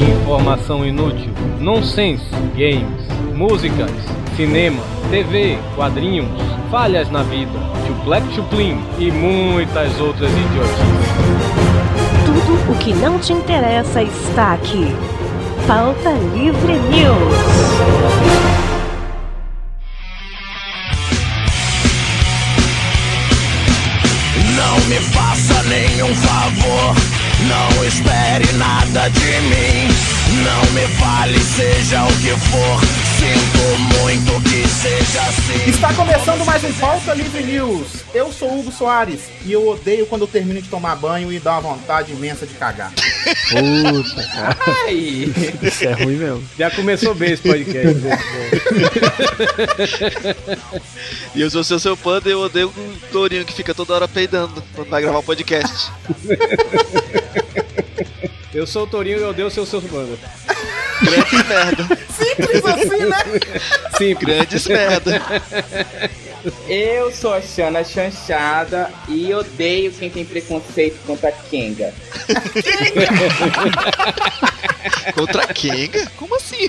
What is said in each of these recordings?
Informação inútil, nonsense, games, músicas, cinema, TV, quadrinhos, falhas na vida, chuplec chuplim e muitas outras idiotices. Tudo o que não te interessa está aqui. Pauta Livre News. Espere nada de mim. Não me fale, seja o que for. Sinto muito que seja assim. Está começando mais um Pauta Livre News. Eu sou Hugo Soares e eu odeio quando eu termino de tomar banho e dá uma vontade imensa de cagar. Puta, cara. Isso é ruim mesmo. Já começou bem esse podcast. né? E eu sou seu seu panda e eu odeio o tourinho que fica toda hora peidando quando vai gravar o podcast. Eu sou o Torinho e eu odeio o seu seu banda. Grandes merda. Simples assim, né? Sim, Grandes merda. Eu sou a Xana Chanchada e odeio quem tem preconceito contra Kenga. Contra Kenga? Como assim?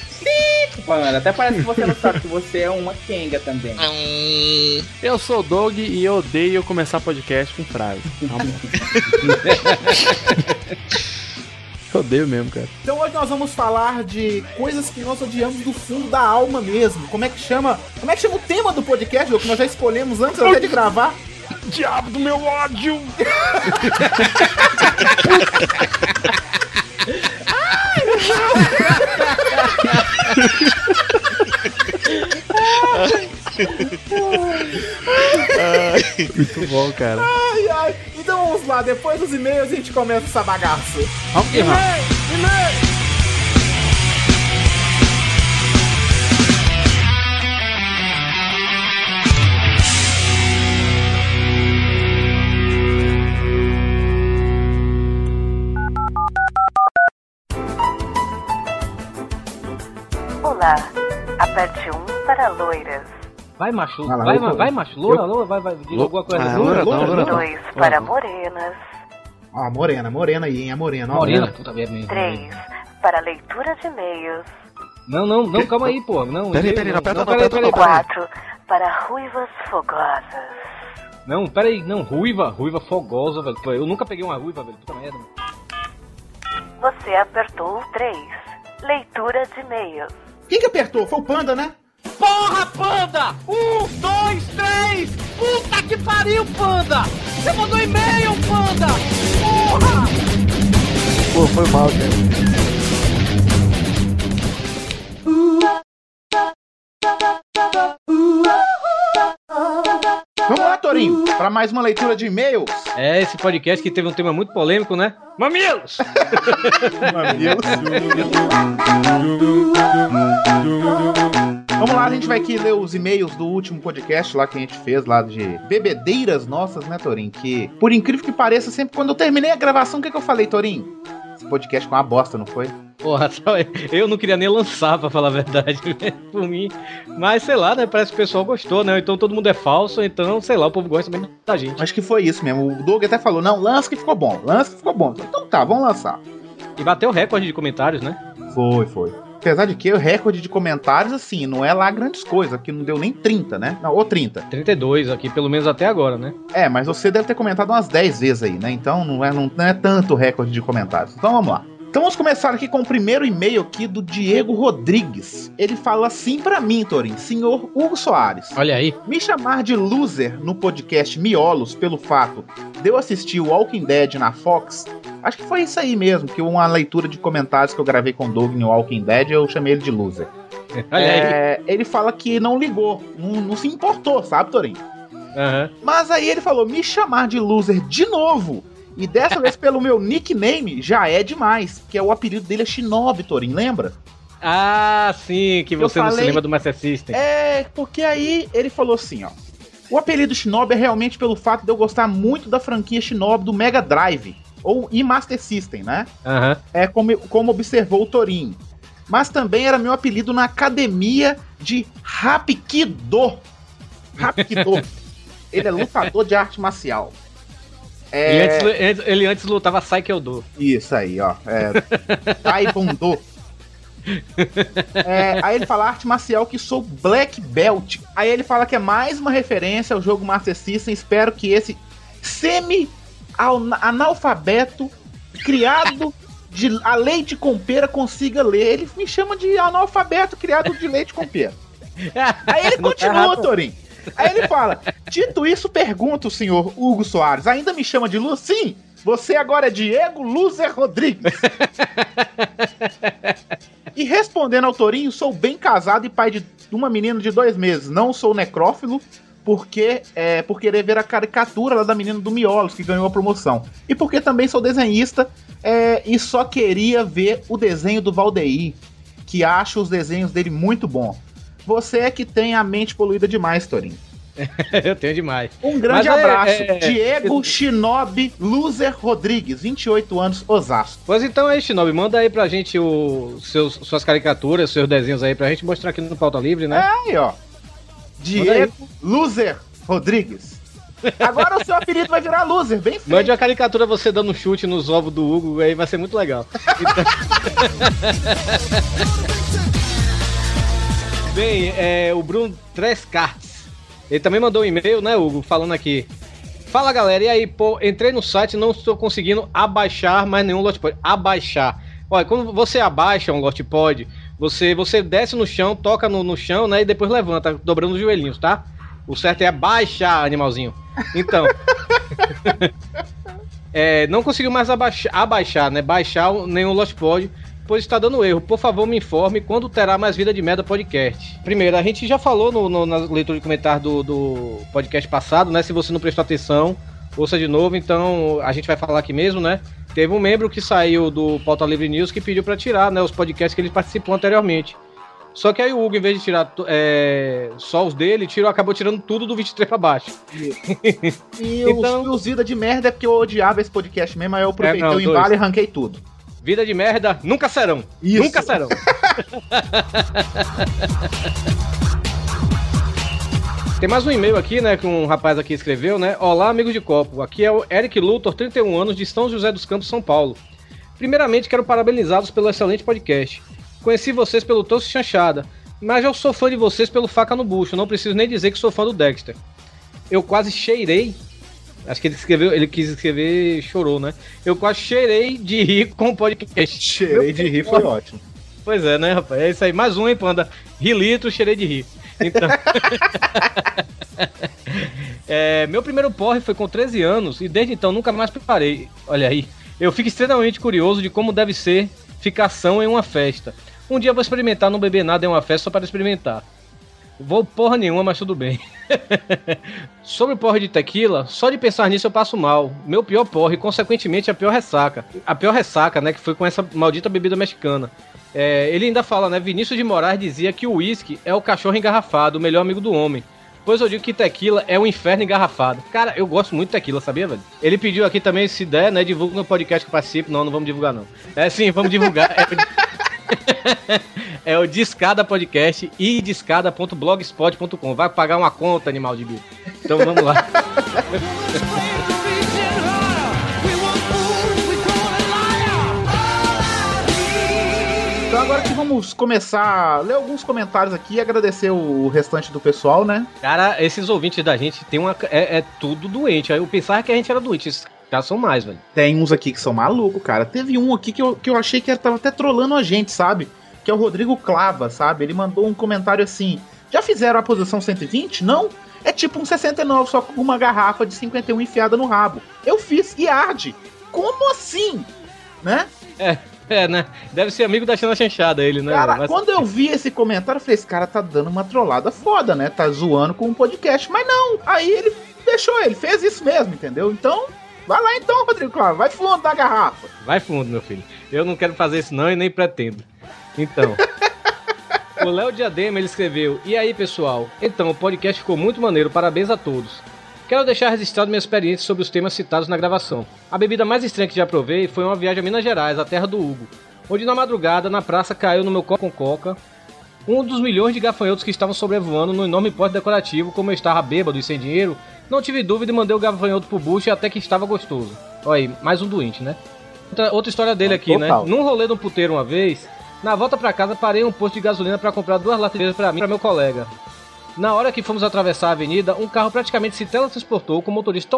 Mano, até parece que você não sabe que você é uma Kenga também. Hum, Eu sou o Doug e eu odeio começar podcast com frase. Eu odeio mesmo, cara. Então hoje nós vamos falar de coisas que nós odiamos do fundo da alma mesmo. Como é que chama? Como é que chama o tema do podcast, que nós já escolhemos antes até de gravar? Diabo do meu ódio! Muito bom, cara. Ai, ai. Então vamos lá, depois dos e-mails a gente começa essa bagaça. Vamos que vamos. Olá. Aperte 1 para loiras. Vai, macho. Vai lá, vai, eu tô- vai, macho. Loura, loura, vai, vai. Diga alguma coisa. Ah, Loura, loura, loura não. 2 para morenas. Ó, morena, morena aí, hein? A morena, ó. Morena, puta merda. 3 para leitura de e-mails. Não, não, não, calma aí, pô. Não, Peraí, peraí, não peraí, peraí, peraí. 4 para ruivas fogosas. Não, peraí, não, ruiva, ruiva fogosa, velho. Eu nunca peguei uma ruiva, velho. Puta merda. Você apertou o 3. Leitura de e-mails. Quem que apertou? Foi o Panda, né? Porra, panda! Um, dois, três! Puta que pariu, panda! Você mandou e-mail, panda! Porra! Pô, foi mal, cara. Torinho, para mais uma leitura de e-mails. É, esse podcast que teve um tema muito polêmico, né? Mamilos! Vamos lá, a gente vai aqui ler os e-mails do último podcast lá que a gente fez, lá de bebedeiras nossas, né, Torinho? Que, por incrível que pareça, sempre quando eu terminei a gravação, o que, que eu falei, Torinho? Podcast com uma bosta, não foi? Porra, eu não queria nem lançar, pra falar a verdade, por mim. Mas sei lá, né? Parece que o pessoal gostou, né? Então todo mundo é falso, então sei lá, o povo gosta mesmo da gente. Acho que foi isso mesmo. O Doug até falou: não, lança que ficou bom, lança que ficou bom. Então tá, vamos lançar. E bateu o recorde de comentários, né? Foi, foi. Apesar de que o recorde de comentários, assim, não é lá grandes coisas, que não deu nem 30, né? Não, ou 30. 32 aqui, pelo menos até agora, né? É, mas você deve ter comentado umas 10 vezes aí, né? Então não é, não, não é tanto o recorde de comentários. Então vamos lá. Então vamos começar aqui com o primeiro e-mail aqui do Diego Rodrigues. Ele fala assim pra mim, Torin, senhor Hugo Soares. Olha aí. Me chamar de loser no podcast Miolos pelo fato de eu assistir o Walking Dead na Fox, acho que foi isso aí mesmo, que uma leitura de comentários que eu gravei com o Doug no Walking Dead, eu chamei ele de loser. Olha aí. É, ele fala que não ligou, não, não se importou, sabe, Torin? Aham. Mas aí ele falou: me chamar de loser de novo. E dessa vez pelo meu nickname já é demais. Que é o apelido dele é Shinobi, Torin, lembra? Ah, sim, que você não se falei- lembra do Master System. É, porque aí ele falou assim, ó. O apelido Shinobi é realmente pelo fato de eu gostar muito da franquia Shinobi do Mega Drive. Ou e Master System, né? Aham. É como, como observou o Torinho. Mas também era meu apelido na academia de Rapikido. Rapikido. Ele é lutador de arte marcial. É... Ele, antes, ele antes lutava Saikyo-Do. Isso aí, ó. É... Taekwondo. É, aí ele fala arte marcial que sou Black Belt. Aí ele fala que é mais uma referência ao jogo Master System. Espero que esse semi-analfabeto criado de a leite com pera consiga ler. Ele me chama de analfabeto criado de leite com pera. Aí ele tá continua, errado. Aí ele fala: Dito isso, pergunta o senhor Hugo Soares: ainda me chama de Lu? Sim, você agora é Diego Luzer Rodrigues. e respondendo ao Torinho, sou bem casado e pai de uma menina de dois meses. Não sou necrófilo. Porque, é, por querer ver a caricatura lá da menina do Miolos, que ganhou a promoção. E porque também sou desenhista é, e só queria ver o desenho do Valdeir, que acho os desenhos dele muito bom. Você é que tem a mente poluída demais, Torinho. Eu tenho demais. Um grande Mas é- abraço. é- Diego Shinobi Loser Rodrigues, 28 anos, Osasco. Pois então aí, Shinobi, manda aí pra gente o, seus, suas caricaturas, seus desenhos aí pra gente mostrar aqui no Pauta Livre, né? Aí, ó. Diego Loser Rodrigues. Agora o seu apelido vai virar Loser, bem feito. Mande uma caricatura você dando um chute nos ovos do Hugo, aí vai ser muito legal. Então- Bem, é, o Bruno Trescartes. Ele também mandou um e-mail, né, Hugo, falando aqui. Fala galera, e aí, pô, entrei no site não estou conseguindo abaixar mais nenhum Lotpod. Abaixar. Olha, quando você abaixa um Lotpod, você, você desce no chão, toca no, no chão, né, e depois levanta, dobrando os joelhinhos, tá? O certo é abaixar, animalzinho. Então. É, não conseguiu mais abaixar, abaixar, né? Baixar nenhum Lost pois está dando erro. Por favor, me informe quando terá mais Vida de Merda podcast. Primeiro, a gente já falou no, no- na leitura de comentário do, do podcast passado, né? Se você não prestou atenção, ouça de novo. Então, a gente vai falar aqui mesmo, né? Teve um membro que saiu do Pauta Livre News que pediu para tirar, né? Os podcasts que ele participou anteriormente. Só que aí o Hugo, em vez de tirar é, só os dele, tirou, acabou tirando tudo do 23 para baixo. E Então- os, os vida de merda é porque eu odiava esse podcast mesmo, aí eu aproveitei É, não, o embalo e arranquei tudo. Vida de merda nunca serão. Isso. Nunca serão. Tem mais um e-mail aqui, né, que um rapaz aqui escreveu, né? Olá, amigos de copo. Aqui é o Eric Luthor, 31 anos, de São José dos Campos, São Paulo. Primeiramente, quero parabenizá-los pelo excelente podcast. Conheci vocês pelo Tosse Chanchada, mas eu sou fã de vocês pelo Faca no Bucho. Não preciso nem dizer que sou fã do Dexter. Eu quase cheirei. Acho que ele escreveu, ele quis escrever chorou, né? Eu quase cheirei de rir com o podcast. Cheirei de rir, foi ótimo. Pois é, né, rapaz? É isso aí. Mais um, hein, Panda? Ri litro, cheirei de rir. Então. É, meu primeiro porre foi com 13 anos e desde então nunca mais preparei. Olha aí. Eu fico extremamente curioso de como deve ser ficação em uma festa. Um dia eu vou experimentar não beber nada em uma festa só para experimentar. Vou porra nenhuma, mas tudo bem. Sobre o porre de tequila, só de pensar nisso eu passo mal. Meu pior porre, consequentemente, a pior ressaca. A pior ressaca, né, que foi com essa maldita bebida mexicana. É, ele ainda fala, né, Vinícius de Moraes dizia que o uísque é o cachorro engarrafado, o melhor amigo do homem. Pois eu digo que tequila é um inferno engarrafado. Cara, eu gosto muito de tequila, sabia, velho? Ele pediu aqui também, se der, né, divulga no podcast que eu participo. Não, não vamos divulgar, não. É sim, vamos divulgar. É é o Discada Podcast e discada.blogspot.com. Vai pagar uma conta, animal de bicho. Então vamos lá. Então agora que vamos começar a ler alguns comentários aqui e agradecer o restante do pessoal, né? Cara, esses ouvintes da gente tem uma. É, é tudo doente. Eu pensava que a gente era doente. Caras são mais, velho. Tem uns aqui que são malucos, cara. Teve um aqui que eu, que eu achei que tava até trolando a gente, sabe? Que é o Rodrigo Clava, sabe? Ele mandou um comentário assim: Já fizeram a posição 120? Não? É tipo um 69, só com uma garrafa de 51 enfiada no rabo. Eu fiz e arde. Como assim? Né? É, né? Deve ser amigo da Xana Chanchada, ele, né? Cara? Mas- quando eu vi esse comentário, eu falei: Esse cara tá dando uma trollada foda, né? Tá zoando com um podcast. Mas não. Aí ele deixou, ele fez isso mesmo, entendeu? Então. Vai lá então, Rodrigo Clava. Vai fundo da garrafa. Vai fundo, meu filho. Eu não quero fazer isso não e nem pretendo. Então. o Léo Diadema, ele escreveu: E aí, pessoal? Então, o podcast ficou muito maneiro. Parabéns a todos. Quero deixar registrado minha experiência sobre os temas citados na gravação. A bebida mais estranha que já provei foi uma viagem a Minas Gerais, a terra do Hugo, onde na madrugada, na praça, caiu no meu copo com coca um dos milhões de gafanhotos que estavam sobrevoando no enorme pote decorativo, como eu estava bêbado e sem dinheiro, Não tive dúvida e mandei o gafanhoto pro bucho até que estava gostoso. Olha aí, mais um doente, né? Outra, outra história dele aqui, Total. né? Num rolê no puteiro uma vez, na volta pra casa parei em um posto de gasolina pra comprar duas latas de pra mim e pra meu colega. Na hora que fomos atravessar a avenida, um carro praticamente se teletransportou com o motorista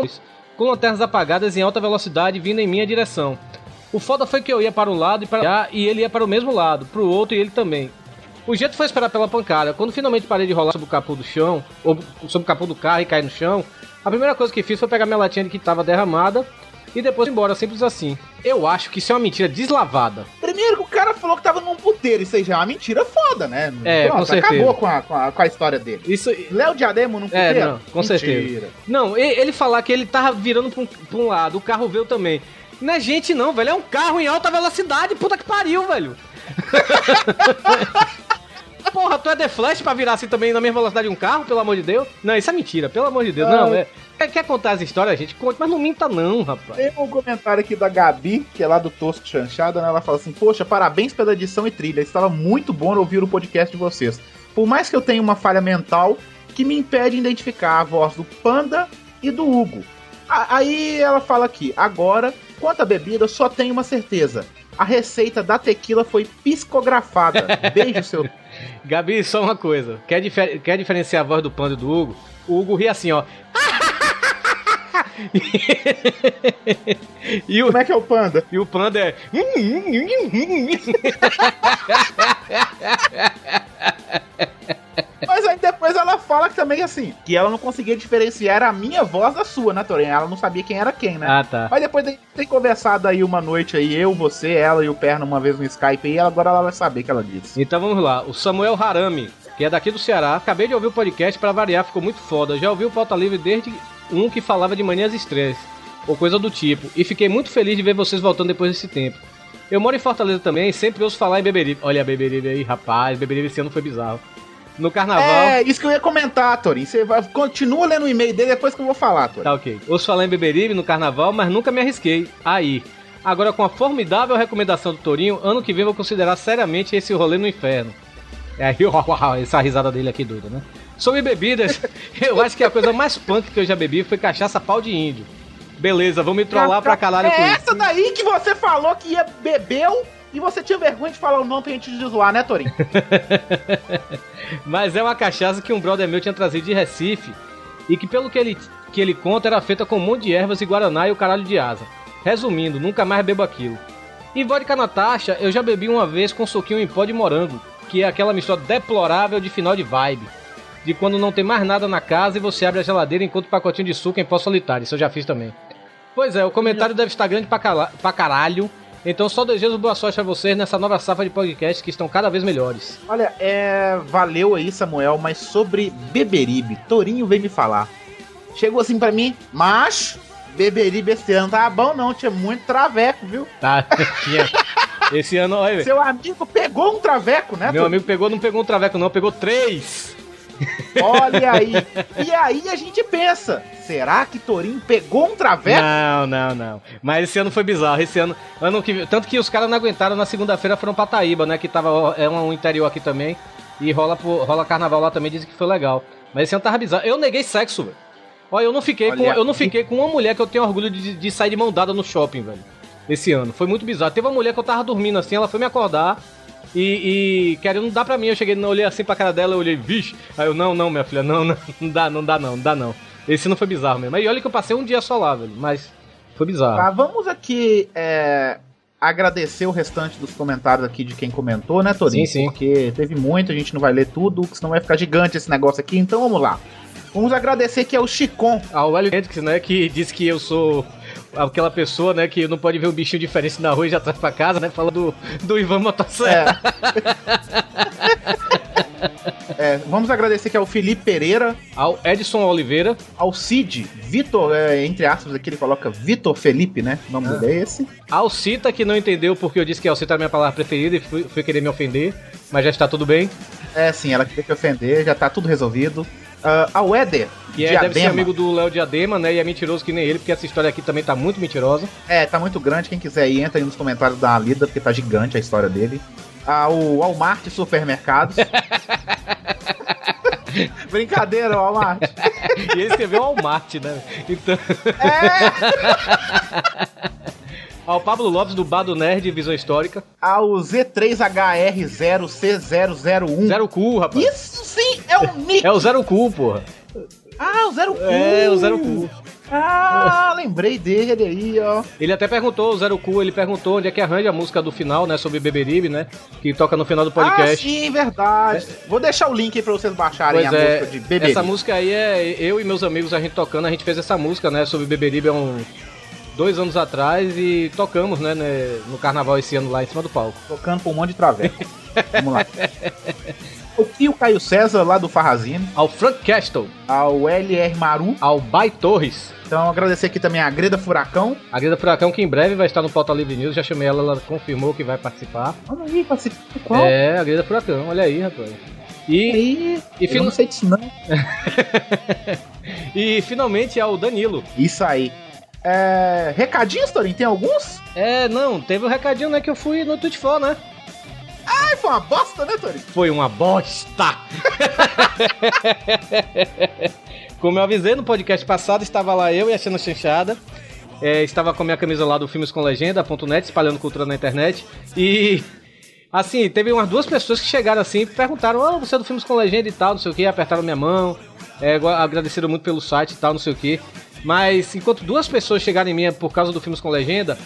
com lanternas apagadas em alta velocidade vindo em minha direção. O foda foi que eu ia para um lado e para e ele ia para o mesmo lado, pro outro e ele também. O jeito foi esperar pela pancada. Quando finalmente parei de rolar sobre o capô do chão, ou sobre o capô do carro e cair no chão, a primeira coisa que fiz foi pegar minha latinha de que estava derramada e depois ir embora, simples assim. Eu acho que isso é uma mentira deslavada. Primeiro que o cara falou que tava num puteiro, isso aí já é uma mentira foda, né? É, com certeza. acabou com a, com, a, com a história dele. Isso. Léo Diadema num É, puteiro? não, com certeza. Não, ele falar que ele tava virando pra um, pra um lado, o carro veio também. Não é gente não, velho, é um carro em alta velocidade, puta que pariu, velho. Porra, tu é The Flash pra virar assim também na mesma velocidade de um carro, pelo amor de Deus? Não, isso é mentira, pelo amor de Deus. Não, é. Quer, quer contar as histórias, gente? Conte, mas não minta não, rapaz. Tem um comentário aqui da Gabi, que é lá do Tosco Chanchada, né? Ela fala assim: Poxa, parabéns pela edição e trilha. Estava muito bom ouvir o podcast de vocês. Por mais que eu tenha uma falha mental que me impede de identificar a voz do Panda e do Hugo. Aí ela fala aqui: Agora, quanto à bebida, só tenho uma certeza. A receita da tequila foi psicografada. Beijo, seu. Gabi, só uma coisa. Quer, difer- quer diferenciar a voz do Panda e do Hugo? O Hugo ri assim, ó. e, o, Como é que é o Panda? e o Panda é. Mas ela fala que também assim, que ela não conseguia diferenciar a minha voz da sua, né, Torinho? Ela não sabia quem era quem, né? ah, tá. Mas depois de ter conversado aí uma noite aí, eu, você, ela e o Perna uma vez no Skype aí, agora ela vai saber que ela disse. Então vamos lá. O Samuel Harami, que é daqui do Ceará, acabei de ouvir o podcast pra variar, ficou muito foda. Já ouvi o Pauta Livre desde um que falava de manias estresses, ou coisa do tipo, e fiquei muito feliz de ver vocês voltando depois desse tempo. Eu moro em Fortaleza também e sempre ouço falar em Beberibe. Olha a Beberibe aí, rapaz, Beberibe esse ano foi bizarro. No carnaval. É, isso que eu ia comentar, Torinho. Você vai, continua lendo o e-mail dele depois que eu vou falar, Torinho. Tá ok. Ouço falar em Beberibe no carnaval, mas nunca me arrisquei. Aí. Agora, com a formidável recomendação do Torinho, ano que vem vou considerar seriamente esse rolê no inferno. É aí, essa risada dele aqui doida, né? Sobre bebidas, eu acho que a coisa mais punk que eu já bebi foi cachaça pau de índio. Beleza, vamos me trollar pra caralho é com isso. essa daí que você falou que ia bebeu e você tinha vergonha de falar o nome pra gente de zoar, né, Torinho? Mas é uma cachaça que um brother meu tinha trazido de Recife e que, pelo que ele, que ele conta, era feita com um monte de ervas e guaraná e o caralho de asa. Resumindo, nunca mais bebo aquilo. E vodka Natasha eu já bebi uma vez com suquinho em pó de morango, que é aquela mistura deplorável de final de vibe. De quando não tem mais nada na casa e você abre a geladeira enquanto o pacotinho de suco em pó solitário. Isso eu já fiz também. Pois é, o comentário deve estar grande pra, pra caralho. Então só desejo boa sorte a vocês nessa nova safra de podcasts que estão cada vez melhores. Olha, é. Valeu aí, Samuel, mas sobre Beberibe, Torinho veio me falar. Chegou assim pra mim, macho, Beberibe esse ano tá bom não, tinha muito traveco, viu? Tá, tinha. Esse ano, olha, Seu amigo pegou um traveco, né? meu Torinho? amigo pegou, não pegou um traveco não, pegou três. Olha aí. E aí a gente pensa, será que Torinho pegou um traveco? Não, não, não. Mas esse ano foi bizarro. Esse ano, ano que tanto que os caras não aguentaram na segunda-feira foram pra Taíba, né? Que tava é um interior aqui também e rola rola carnaval lá também, dizem que foi legal. Mas esse ano tava bizarro. Eu neguei sexo, velho. Olha, eu não fiquei com Olha eu não fiquei com uma mulher que eu tenho orgulho de, de sair de mão dada no shopping, velho. Esse ano. Foi muito bizarro. Teve uma mulher que eu tava dormindo assim, ela foi me acordar. E, e querendo não dá pra mim, eu cheguei, olhei assim pra cara dela, eu olhei, vixe. Aí eu, não, não, minha filha, não, não, não dá, não dá não, não dá não. Esse não foi bizarro mesmo. E olha que eu passei um dia só lá, velho, mas foi bizarro. Tá, vamos aqui é, agradecer o restante dos comentários aqui de quem comentou, né, Torinho? Sim, sim. Porque teve muito, a gente não vai ler tudo, senão vai ficar gigante esse negócio aqui. Então vamos lá. Vamos agradecer que é o Chicon. Ah, o Hélio Hendrix, né, que disse que eu sou aquela pessoa, né, que não pode ver um bichinho diferente na rua e já traz pra casa, né, fala do, do Ivan Motosserra. É, vamos agradecer que é o Felipe Pereira, Ao Edson Oliveira, ao Cid, Vitor, é, entre aspas aqui ele coloca Vitor Felipe, né? O nome Ah. dele é esse. ao Cita, que não entendeu porque eu disse que Alcita era a minha palavra preferida e foi, foi querer me ofender, mas já está tudo bem. É, sim, ela queria te ofender, já tá tudo resolvido. Ah, ao Éder, Que é, deve ser amigo do Léo Diadema, né, e é mentiroso que nem ele, porque essa história aqui também tá muito mentirosa. É, tá muito grande. Quem quiser ir, entra aí nos comentários da lida, porque tá gigante a história dele. Ao Walmart Supermercados. Brincadeira, Walmart. e ele escreveu Walmart, né? Então. Ao Pablo Lopes do Bar do Nerd Visão Histórica. Ao Z3HR0C001. Zero cu, rapaz. Isso sim é o nick. É o Zero cu, porra. Ah, o Zero Cu. É, o Zero cu. Ah, lembrei dele aí, ó. Ele até perguntou, o Zero Cu, ele perguntou onde é que arranja a música do final, né? Sobre Beberibe, né? Que toca no final do Ah, podcast. sim, verdade. Vou deixar o link aí pra vocês baixarem Pois a é, música de Bebê. essa música aí é eu e meus amigos, a gente tocando, a gente fez essa música, né, sobre Beberibe há uns dois anos atrás e tocamos, né, né, no carnaval esse ano lá em cima do palco. Tocando por um monte de traveco. Vamos lá. O Tio Caio César, lá do Farrazine. Ao Frank Castle, Ao LR Maru. ao Bai Torres, Então, agradecer aqui também a Greda Furacão. a Grida Furacão, que em breve vai estar no Pauta Livre News, já chamei ela, ela confirmou que vai participar. Olha aí, participa qual? É, a Grida Furacão, olha aí, rapaz. E, e, fin- não sei disso não. e finalmente ao Danilo. Isso aí. É... Recadinhos, Torinho? Tem alguns? É, não, teve um recadinho, né, que eu fui no For, né? Ai, foi uma bosta, né, Torinho? Foi uma bosta! Como eu avisei no podcast passado, estava lá eu e a Xana Chanchada. É, estava com a minha camisa lá do Filmes com Legenda.net, espalhando cultura na internet. E assim, teve umas duas pessoas que chegaram assim e perguntaram: Ah, você é do Filmes com Legenda e tal, não sei o que, apertaram minha mão, é, agradeceram muito pelo site e tal, não sei o que. Mas enquanto duas pessoas chegaram em mim por causa do Filmes com Legenda,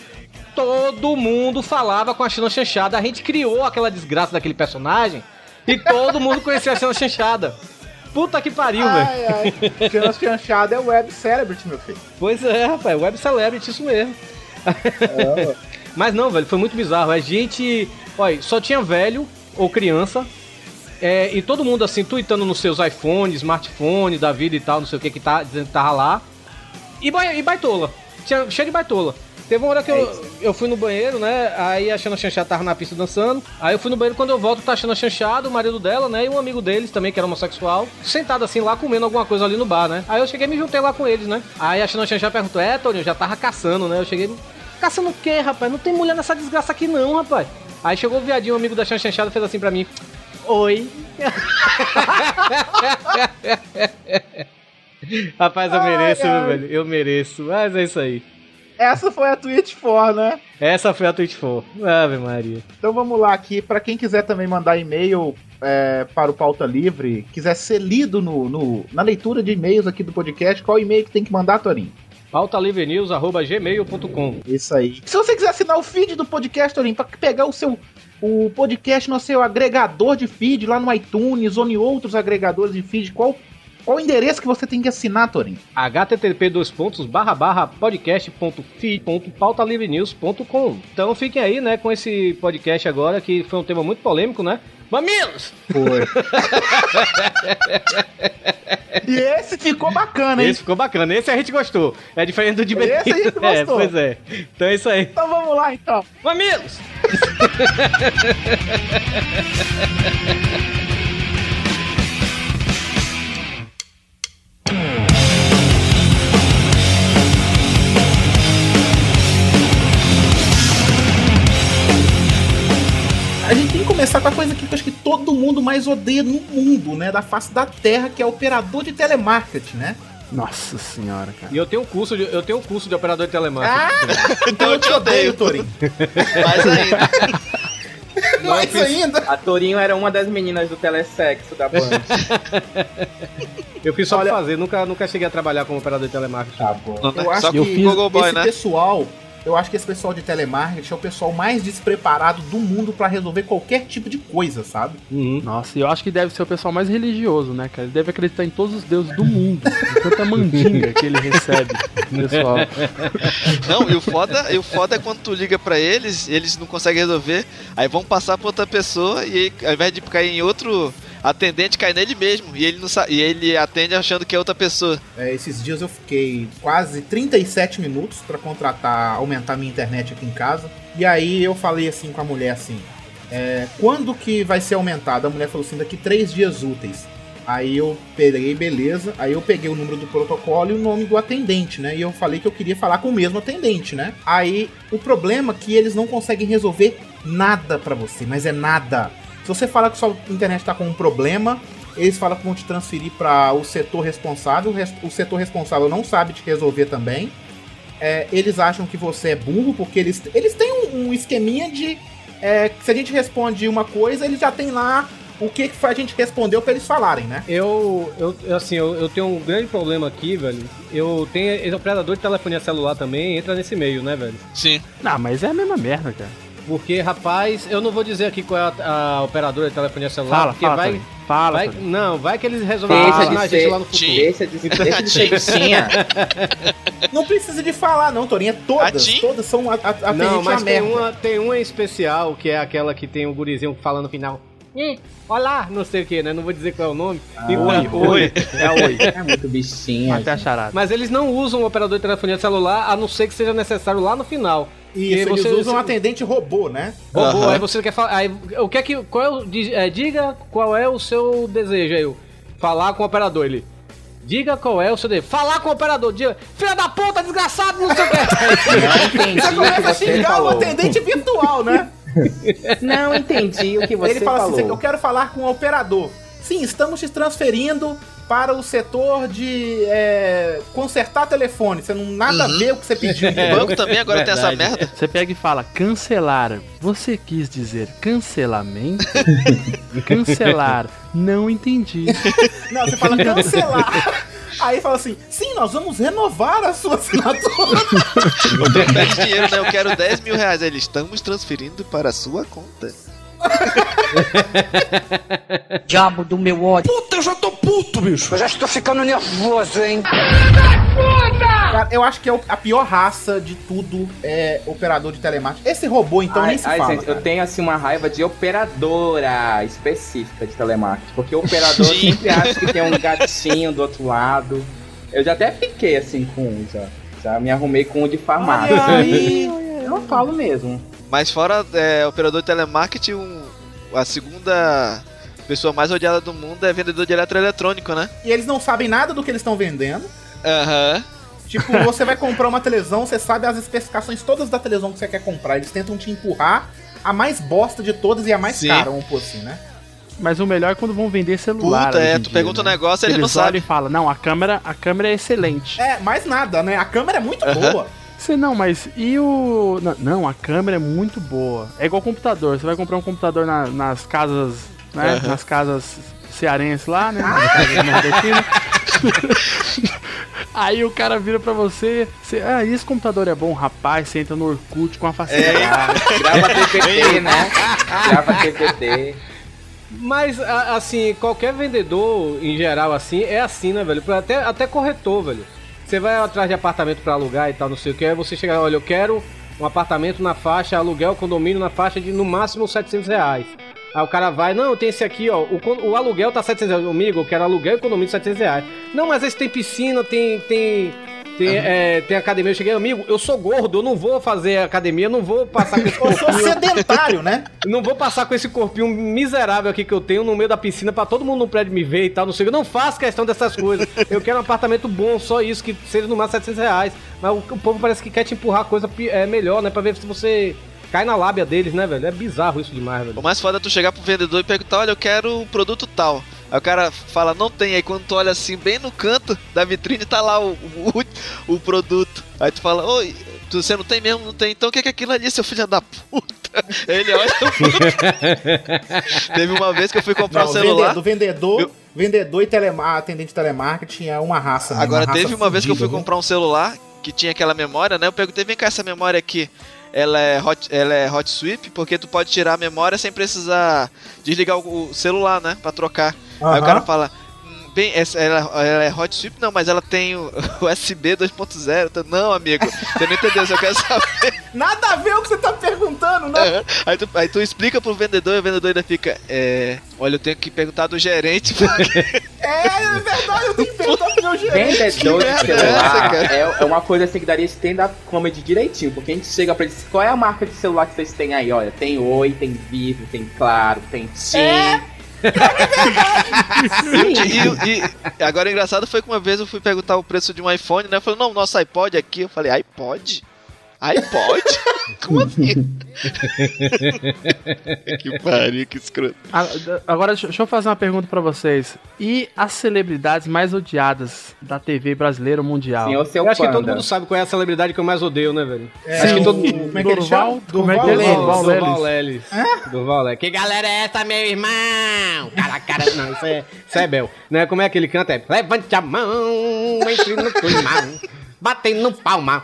todo mundo falava com a China Chanchada. A gente criou aquela desgraça daquele personagem e todo mundo conhecia a China Chanchada. Puta que pariu, velho. Chama Chanchada é web celebrity, meu filho. Pois é, rapaz, web celebrity, isso mesmo. Mas não, velho, foi muito bizarro. A gente, olha, só tinha velho ou criança. é, e todo mundo assim, tweetando nos seus iPhones, smartphone da vida e tal, não sei o que que tá, dizendo que tava lá. E, e baitola. Tinha, cheio de baitola. Teve uma hora que eu, eu fui no banheiro, né? Aí a Xana Chanchada tava na pista dançando. Aí eu fui no banheiro, quando eu volto, tá a Xana Chanchada, o marido dela, né? E um amigo deles também, que era homossexual, sentado assim lá, comendo alguma coisa ali no bar, né? Aí eu cheguei e me juntei lá com eles, né? Aí a Xana Chanchada perguntou: É, Tony, eu já tava caçando, né? Eu cheguei. Caçando o quê, rapaz? Não tem mulher nessa desgraça aqui, não, rapaz. Aí chegou o viadinho, um amigo da Xana Chanchada, fez assim pra mim: Oi. Rapaz, eu Ai, mereço, ai. velho. Eu mereço. Mas é isso aí. Essa foi a Twitch for, né? Essa foi a Twitch 4. Ave Maria. Então vamos lá aqui. Pra quem quiser também mandar e-mail é, para o Pauta Livre, quiser ser lido no, no- na leitura de e-mails aqui do podcast, qual e-mail que tem que mandar, Torinho? pautalivrenews.gmail.com Isso aí. Se você quiser assinar o feed do podcast, Torinho, pra pegar o seu o podcast no seu agregador de feed lá no iTunes ou em outros agregadores de feed, qual qual o endereço que você tem que assinar, Torinho? http dois pontos barra barra podcast.feed.pautalivrenews.com Então fiquem aí, né, com esse podcast agora, que foi um tema muito polêmico, né? Mamilos! Foi. e esse ficou bacana, hein? Esse ficou bacana, esse a gente gostou. É diferente do de Esse a gente É, gostou. pois é. Então é isso aí. Então vamos lá, então. Mamilos! começar com a coisa que eu acho que todo mundo mais odeia no mundo, né? Da face da Terra, que é operador de telemarketing, né? Nossa senhora, cara. E eu tenho um curso de, eu tenho um curso de operador de telemarketing. Ah! Então eu te odeio, Torinho. Mais ainda. Mais ainda. A Torinho era uma das meninas do telesexo da banda. Eu fiz só Olha- pra fazer, nunca, nunca cheguei a trabalhar como operador de telemarketing. Tá bom. Eu acho Só que com o Google Boy, esse né? pessoal, eu acho que esse pessoal de telemarketing é o pessoal mais despreparado do mundo pra resolver qualquer tipo de coisa, sabe? Uhum. Nossa, e eu acho que deve ser o pessoal mais religioso, né, cara? Ele deve acreditar em todos os deuses do mundo. de Tanta mandinga que ele recebe, pessoal. Não, e o foda, e o foda é quando tu liga pra eles, eles não conseguem resolver, aí vão passar pra outra pessoa e aí, ao invés de cair em outro atendente, cai nele mesmo. E ele, não e ele atende achando que é outra pessoa. É, esses dias eu fiquei quase 37 minutos pra contratar, aumentar minha internet aqui em casa. E aí eu falei assim com a mulher assim: é, quando que vai ser aumentado? A mulher falou assim: daqui três dias úteis. Aí eu peguei, beleza. Aí eu peguei o número do protocolo e o nome do atendente, né? E eu falei que eu queria falar com o mesmo atendente, né? Aí o problema é que eles não conseguem resolver nada pra você, mas é nada. Se você falar que sua internet tá com um problema, Eles falam que vão te transferir para o setor responsável. o setor responsável não sabe te resolver também. É, eles acham que você é burro, porque eles, eles têm um, um esqueminha de. é, se a gente responde uma coisa, eles já tem lá o que, que a gente respondeu pra eles falarem, né? Eu, eu assim, eu, eu tenho um grande problema aqui, velho. Eu tenho operador de telefonia celular também, entra nesse meio, né, velho? Sim. Não, mas é a mesma merda, cara. Porque, rapaz, eu não vou dizer aqui qual é a, a operadora de telefonia celular, Fala, porque fala, vai. Fala, vai, não, vai que eles resolvem Deixa de a gente ser- lá no futuro. Deixa de, deixa de ser. Não precisa de falar, não, Torinho. É todas. Todas são a, a, a Não, atendente mas tem merda. uma, tem uma em especial, que é aquela que tem o gurizinho que fala no final. Ih, olá, não sei o que, né? Não vou dizer qual é o nome. Então, Oi, oi. É a oi. É muito bichinha. Até a charada. Mas eles não usam o operador de telefonia celular, a não ser que seja necessário lá no final. Isso, E eles você- usam um atendente robô, né? Robô, Aham. aí você quer falar. Aí, o que é que. Qual é o, é, diga qual é o seu desejo aí. eu, Falar com o operador. Ele. Diga qual é o seu desejo. Falar com o operador. Diga. Filha da puta, desgraçado, não sei o que. Que começa a xingar o atendente virtual, né? Não entendi o que você Ele fala falou. assim: eu quero falar com o operador. Sim, estamos te transferindo para o setor de é, consertar telefone. Você não nada a ver o que você pediu. O banco também agora tem essa verdade. merda. Você pega e fala cancelar. Você quis dizer cancelamento? cancelar. Não entendi. Não, você fala cancelar. Aí fala assim: sim, nós vamos renovar a sua assinatura. Pede dinheiro, né? Eu quero 10 mil reais. Aí Eles estamos transferindo para a sua conta. Diabo do meu ódio. Puta, eu já tô puto, bicho. Eu já estou ficando nervoso, hein? Cara, eu acho que é a pior raça de tudo é operador de telemarketing. Esse robô, então, ai, nem se ai, fala. gente, cara. eu tenho assim uma raiva de operadora específica de telemarketing. Porque o operador sempre acha que tem um gatinho do outro lado. Eu já até fiquei assim com um, já. Já me arrumei com um de farmácia. Aí. Eu não falo mesmo. Mas fora é, operador de telemarketing, um- a segunda pessoa mais odiada do mundo é vendedor de eletroeletrônico, né? E eles não sabem nada do que eles estão vendendo. Aham. Tipo, você vai comprar uma televisão, você sabe as especificações todas da televisão que você quer comprar. Eles tentam te empurrar a mais bosta de todas e a mais Sim. cara, vamos por assim, né? Mas o melhor é quando vão vender celular. Puta, é, tu dia, pergunta né? um negócio, ele não sabe. e falam, não, a câmera, a câmera é excelente. É, mais nada, né? A câmera é muito boa. Você não, mas e o. Não, Não, a câmera é muito boa. É igual computador. Você vai comprar um computador na- nas casas. Né? Aham. Nas casas cearenses lá, né? Nas casas nordestinas. Aí o cara vira pra você, você. Ah, esse computador é bom, rapaz. Você entra no Orkut com a facilidade. Ah, grava TPT, né? Grava TPT. Mas, assim, qualquer vendedor, em geral, assim, é assim, né, velho? Até, até corretor, velho. Você vai atrás de apartamento pra alugar e tal, não sei o que, aí você chega, olha, eu quero um apartamento na faixa, aluguel, condomínio na faixa de no máximo 700 reais. Aí o cara vai, não, tem esse aqui, ó, o, o aluguel tá 700 reais. Amigo, eu quero aluguel e condomínio de 700 reais. Não, mas esse tem piscina, tem, tem, tem, é, tem academia. Eu cheguei, amigo, eu sou gordo, eu não vou fazer academia, eu não vou passar com esse Eu sou corpinho. sedentário, né? Não vou passar com esse corpinho miserável aqui que eu tenho no meio da piscina pra todo mundo no prédio me ver e tal, não sei. Eu não faço questão dessas coisas. Eu quero um apartamento bom, só isso, que seja no máximo 700 reais. Mas o, o povo parece que quer te empurrar a coisa é, melhor, né? Pra ver se você cai na lábia deles, né, velho? É bizarro isso demais, velho. O mais foda é tu chegar pro vendedor e perguntar, olha, eu quero o produto tal. Aí o cara fala, não tem. Aí quando tu olha assim, bem no canto da vitrine, tá lá o, o, o produto. Aí tu fala, oi, tu, você não tem mesmo? Não tem. Então o que é que aquilo ali, seu filho da puta? Ele olha. Teve uma vez que eu fui comprar Não, um celular. vendedor, vendedor, Eu- vendedor e telema, atendente de telemarketing é uma raça. né? Agora, Uma raça teve uma vez que eu fui comprar um celular que tinha aquela memória, né? Eu perguntei, vem cá, essa memória aqui, ela é hot, ela é hot sweep, porque tu pode tirar a memória sem precisar desligar o celular, né? Pra trocar. Aí o cara fala, "Hum, bem, essa, ela, ela é hot sweep? Não, mas ela tem o USB 2.0. Eu, Não, amigo, você não entendeu, eu quero saber. Nada a ver o que você tá perguntando, né? aí, tu, aí tu explica pro vendedor e o vendedor ainda fica, é... Olha, eu tenho que perguntar do gerente, porque É, é verdade, eu tenho que perguntar pro meu gerente. Vendedor de é celular cara? é, é uma coisa assim que daria stand-up comedy direitinho. Porque a gente chega pra eles, qual é a marca de celular que vocês têm aí? Olha, tem Oi, tem Vivo, tem Claro, tem Sim. É. E, e- agora o engraçado foi que uma vez eu fui perguntar o preço de um iPhone, né? Eu falei, não, nosso iPod aqui. Eu falei, iPod? Aí pode? Como assim? que pariu, que escroto. Agora, deixa eu fazer uma pergunta pra vocês. E as celebridades mais odiadas da TV brasileira ou mundial? Seu Eu acho que todo panda. mundo sabe qual é a celebridade que eu mais odeio, né, velho? É, acho que todo Como é que ele Durval? chama? É Durval Durval Lelis. Lelis. Durval Lelis. Durval Lelis. Que galera é essa, meu irmão? Cara, cara, não, isso é, isso é Bel. Né? Como é que ele canta? É, levante a mão, entre no pulmão, batendo no palma.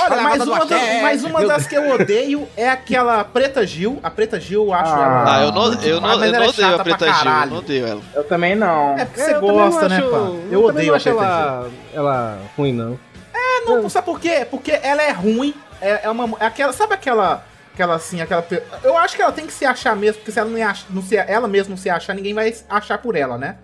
Olha, mais uma, axé. mais uma das que eu odeio é aquela Preta Gil. A Preta Gil, eu acho ela. Ah, eu não, eu não, eu ela não é odeio a Preta Gil, eu não odeio ela. Eu também não. É porque É, você eu gosta, né, acho- pá? Eu também odeio não a acho Preta Gil. ela, ela ruim, não. É, não, sabe por quê? Porque ela é ruim. É, é uma. É aquela, sabe aquela. Aquela assim, aquela. Eu acho que ela tem que se achar mesmo, porque se ela não, não se, ela mesma não se achar, ninguém vai achar por ela, né?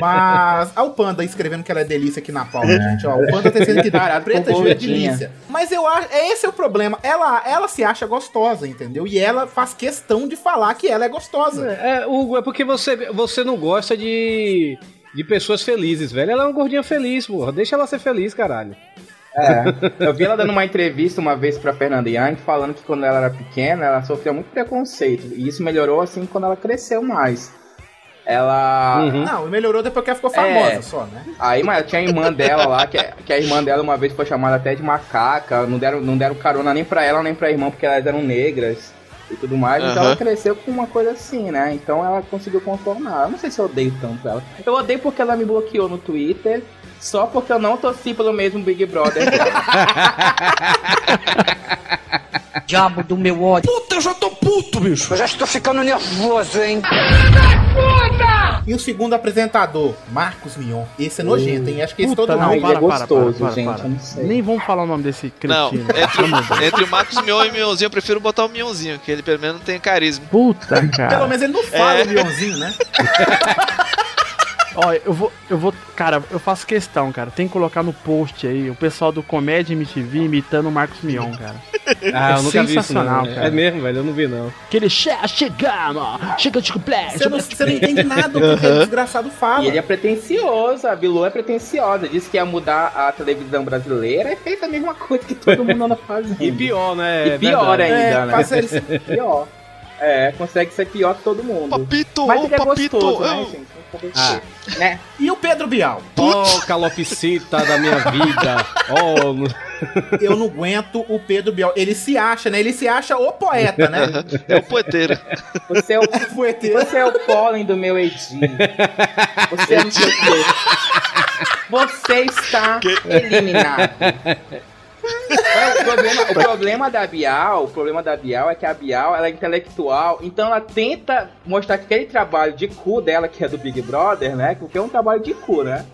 Mas. Olha o Panda escrevendo que ela é delícia aqui na pauta, gente. Ó, o Panda tá dizendo que Caralho, preta é delícia. Mas eu acho. É esse é o problema. Ela, ela se acha gostosa, entendeu? E ela faz questão de falar que ela é gostosa. É, Hugo, é porque você, você não gosta de, de pessoas felizes, velho. Ela é uma gordinha feliz, porra. Deixa ela ser feliz, caralho. É. Eu vi ela dando uma entrevista uma vez pra Fernanda Young falando que quando ela era pequena ela sofria muito preconceito. E isso melhorou assim quando ela cresceu mais. Ela. Uhum. Não, melhorou depois que ela ficou famosa É. só, né? Aí, mas tinha a irmã dela lá, que, que a irmã dela uma vez foi chamada até de macaca. Não deram, não deram carona nem pra ela nem pra irmã, porque elas eram negras e tudo mais. Então Aham. ela cresceu com uma coisa assim, né? Então ela conseguiu contornar. Eu não sei se eu odeio tanto ela. Eu odeio porque ela me bloqueou no Twitter. Só porque eu não torci pelo mesmo Big Brother dela. Diabo do meu ódio. Puta, eu já tô puto, bicho. Eu já estou ficando nervoso, hein? E o segundo apresentador, Marcos Mion. Esse é nojento, hein? Acho que esse Puta, todo não, mundo. ele é para, para, gostoso, para, para, gente, para. não sei. Nem vamos falar o nome desse Não, cretino. entre, entre o Marcos Mion e o Mionzinho, eu prefiro botar o Mionzinho, que ele pelo menos não tem carisma. Puta, Pelo cara. menos ele não fala É. o Mionzinho, né? Ó, eu vou, eu vou, cara, eu faço questão, cara. Tem que colocar no post aí o pessoal do Comédia MTV imitando o Marcos Mion, cara. Ah, É eu nunca vi isso, não. sensacional, É- cara. É mesmo, velho. Eu não vi, não. Aquele che chegando, chega de complexo. Você não, você não entende nada do que aquele desgraçado fala. E ele é pretencioso, a Bilu é pretenciosa. Disse que ia mudar a televisão brasileira e fez a mesma coisa que todo mundo anda fazendo. E pior, né? E É pior verdade. ainda, É, né? ele ser- Pior. É, consegue ser pior que todo mundo. Papito, Mas ô ele é papito. gostoso, né, eu- gente? Vamos poder Ah. Né? E o Pedro Bial? Oh, calopsita da minha vida. Oh, Eu não aguento o Pedro Bial. Ele se acha, né? Ele se acha o poeta, né? É o poeteiro. Você é o, Poeteiro. você é o pólen do meu Edi. Você é o. Você está eliminado. O, problema, o problema da Bial, o problema da Bial é que a Bial ela é intelectual, então ela tenta mostrar que aquele trabalho de cu dela, que é do Big Brother, né? Porque é um trabalho de cu, né?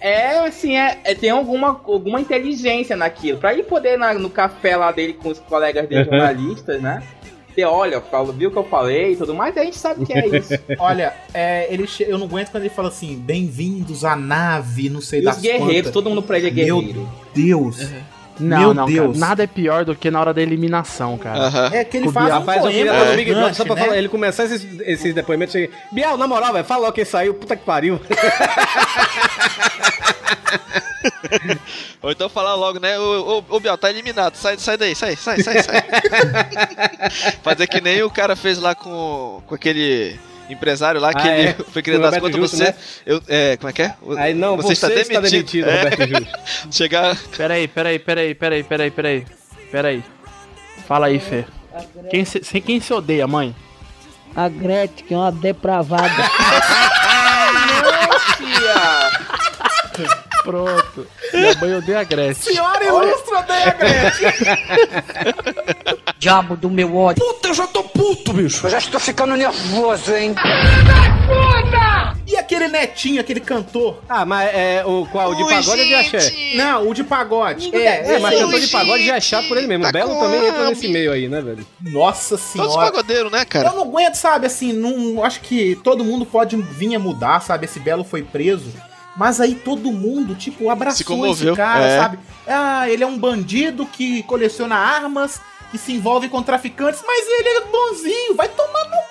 É assim, é, é- tem alguma, alguma inteligência naquilo. Pra ele poder na- no café lá dele com os colegas dele jornalistas, né? Ter, olha, Paulo, viu o que eu falei e tudo mais, a gente sabe que é isso. Olha, é, ele che- eu não aguento quando ele fala assim: bem-vindos à nave, não sei E das os guerreiros, quantas. todo mundo pra ele é Meu guerreiro. Deus. Não, Meu não, Deus. cara. Nada é pior do que na hora da eliminação, cara. Aham. É que ele O faz um Rapaz, eu poema no Big Brother só pra né? falar, ele começar esses, esses depoimentos e Bial, na moral, velho, fala logo quem saiu, puta que pariu. Ou então falar logo, né? Ô, ô, ô Biel, tá eliminado. Sai, sai daí, sai, sai, sai, sai. Fazer que nem o cara fez lá com, com aquele empresário lá, que Ah, ele é. foi o dar Roberto conta Justo, você. né? Eu, é, como é que é? Aí não, você, está demitido, É, Roberto Júlio. chegar. Peraí, peraí, peraí, peraí, peraí, peraí. Peraí. Fala aí, Fê. Quem se, sem- quem se odeia, mãe? A Gretchen, que é uma depravada. Tia! Pronto. Minha mãe odeia a Gretchen. Senhora ilustra odeia a Gretchen. Diabo do meu ódio. Puta, eu já tô puto, bicho. Eu já estou ficando nervoso, hein? E aquele netinho, aquele cantor? Ah, mas é o qual? O de Ui, pagode ou de axé? gente. Não, o de pagode. É, É, mas cantor de pagode já é chato por ele mesmo. Tá o Belo com também entra nesse meio aí, né, velho? Nossa Todos senhora. pagodeiros, né, cara? Eu não aguento, sabe, assim, não, acho que todo mundo pode vir a mudar, sabe? Esse Belo foi preso. Mas aí todo mundo, tipo, abraçou esse cara, é. sabe? Ah, ele é um bandido que coleciona armas, que se envolve com traficantes, mas ele é bonzinho, vai tomar no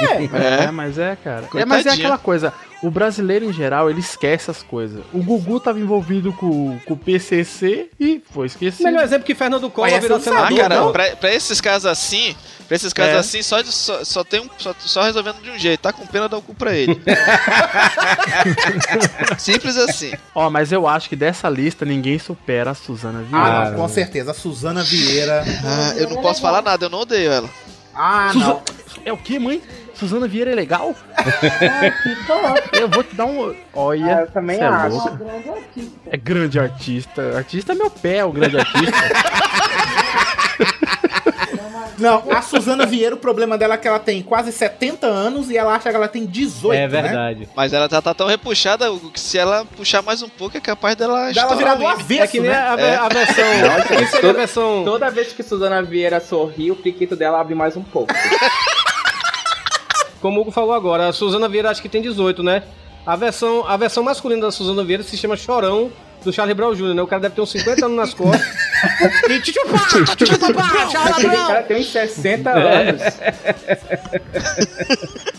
velho. É, mas é, cara. É, mas é aquela coisa. O brasileiro, em geral, ele esquece as coisas. O Gugu tava envolvido com, com o PCC e foi esquecido. Melhor exemplo que Fernando Collor virou Ah, senador. sabia, cara, pra, pra esses casos assim, pra esses casos É. assim, só, só, só tem um. Só, só resolvendo de um jeito, tá com pena, dá o cu pra ele. Simples assim. Ó, mas eu acho que dessa lista ninguém supera a Suzana Vieira. Ah, não, com certeza. A Suzana Vieira. Ah, eu não posso falar nada, eu não odeio ela. Ah, Suza- não. É o que, mãe? Suzana Vieira é legal? eu vou te dar um. Olha. Ah, eu também é acho. louco. É grande artista. Artista é meu pé, o grande artista. Não, a Suzana Vieira, o problema dela é que ela tem quase 70 anos e ela acha que ela tem 18, É né? verdade. Mas ela já tá tão repuxada Hugo, que se ela puxar mais um pouco é capaz dela Dela virar do avesso, É que nem né? a, É. a versão. Nossa, Isso é a toda- versão. Toda vez que Suzana Vieira sorri, o piquito dela abre mais um pouco. Como o Hugo falou agora, a Suzana Vieira acho que tem 18, né? A versão, a versão masculina da Suzana Vieira se chama Chorão do Charlie Brown Jr., né? O cara deve ter uns 50 anos nas costas. e tchutchupá, tchutchupá, Charlie O Brown. cara tem uns 60 anos.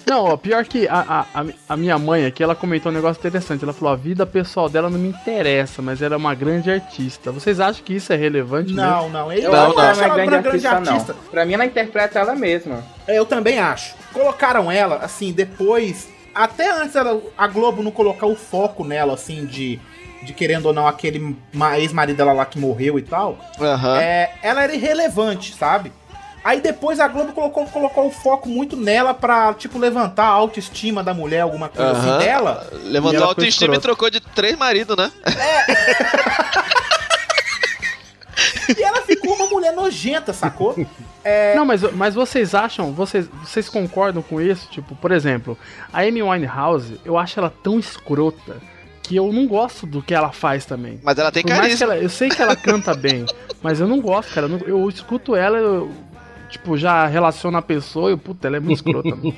Não, ó, pior que a, a, a- minha mãe aqui, ela comentou um negócio interessante. Ela falou: a vida pessoal dela não me interessa, mas ela é uma grande artista. Vocês acham que isso é relevante? mesmo? Não, não. Ele Eu Não, acho que não. ela acho não é ela grande, uma grande artista, artista. não. Pra mim, ela interpreta ela mesma. É, Eu também acho. Colocaram ela, assim, depois. Até antes ela- a Globo não colocar o foco nela, assim, de. De querendo ou não, aquele ma- ex-marido dela lá que morreu e tal. Aham. É, ela era irrelevante, sabe? Aí depois a Globo colocou, colocou o foco muito nela pra, tipo, levantar a autoestima da mulher, alguma coisa Aham. assim dela. E Levantou ela a ficou autoestima e trocou de três maridos, né? E ela ficou uma mulher nojenta, sacou? É, Não, mas, mas vocês acham, vocês, vocês concordam com isso? Tipo, por exemplo, a Amy Winehouse, eu acho ela tão escrota que eu não gosto do que ela faz também. Mas ela tem Por carisma. ela, eu sei que ela canta bem, mas eu não gosto, cara. Eu, não- eu escuto ela, eu, tipo, já relaciono a pessoa e, puta, ela é muito escrota. mano.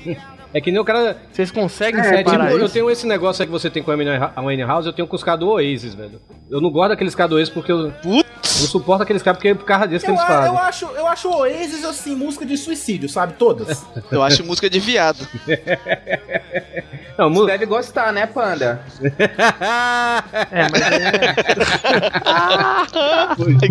É que nem o cara. Vocês conseguem É, tipo, separar eu tenho esse negócio aí que você tem com a Wayne House, eu tenho com os caras do Oasis, velho. Eu não gosto daqueles caras do Oasis porque eu. Putz. Eu suporto aqueles caras porque é por causa disso que eu, eles a- fazem. eu acho, eu acho o Oasis, assim, música de suicídio, sabe? Todas. Eu acho música de viado. Não, Você deve gostar, né, Panda? É, mas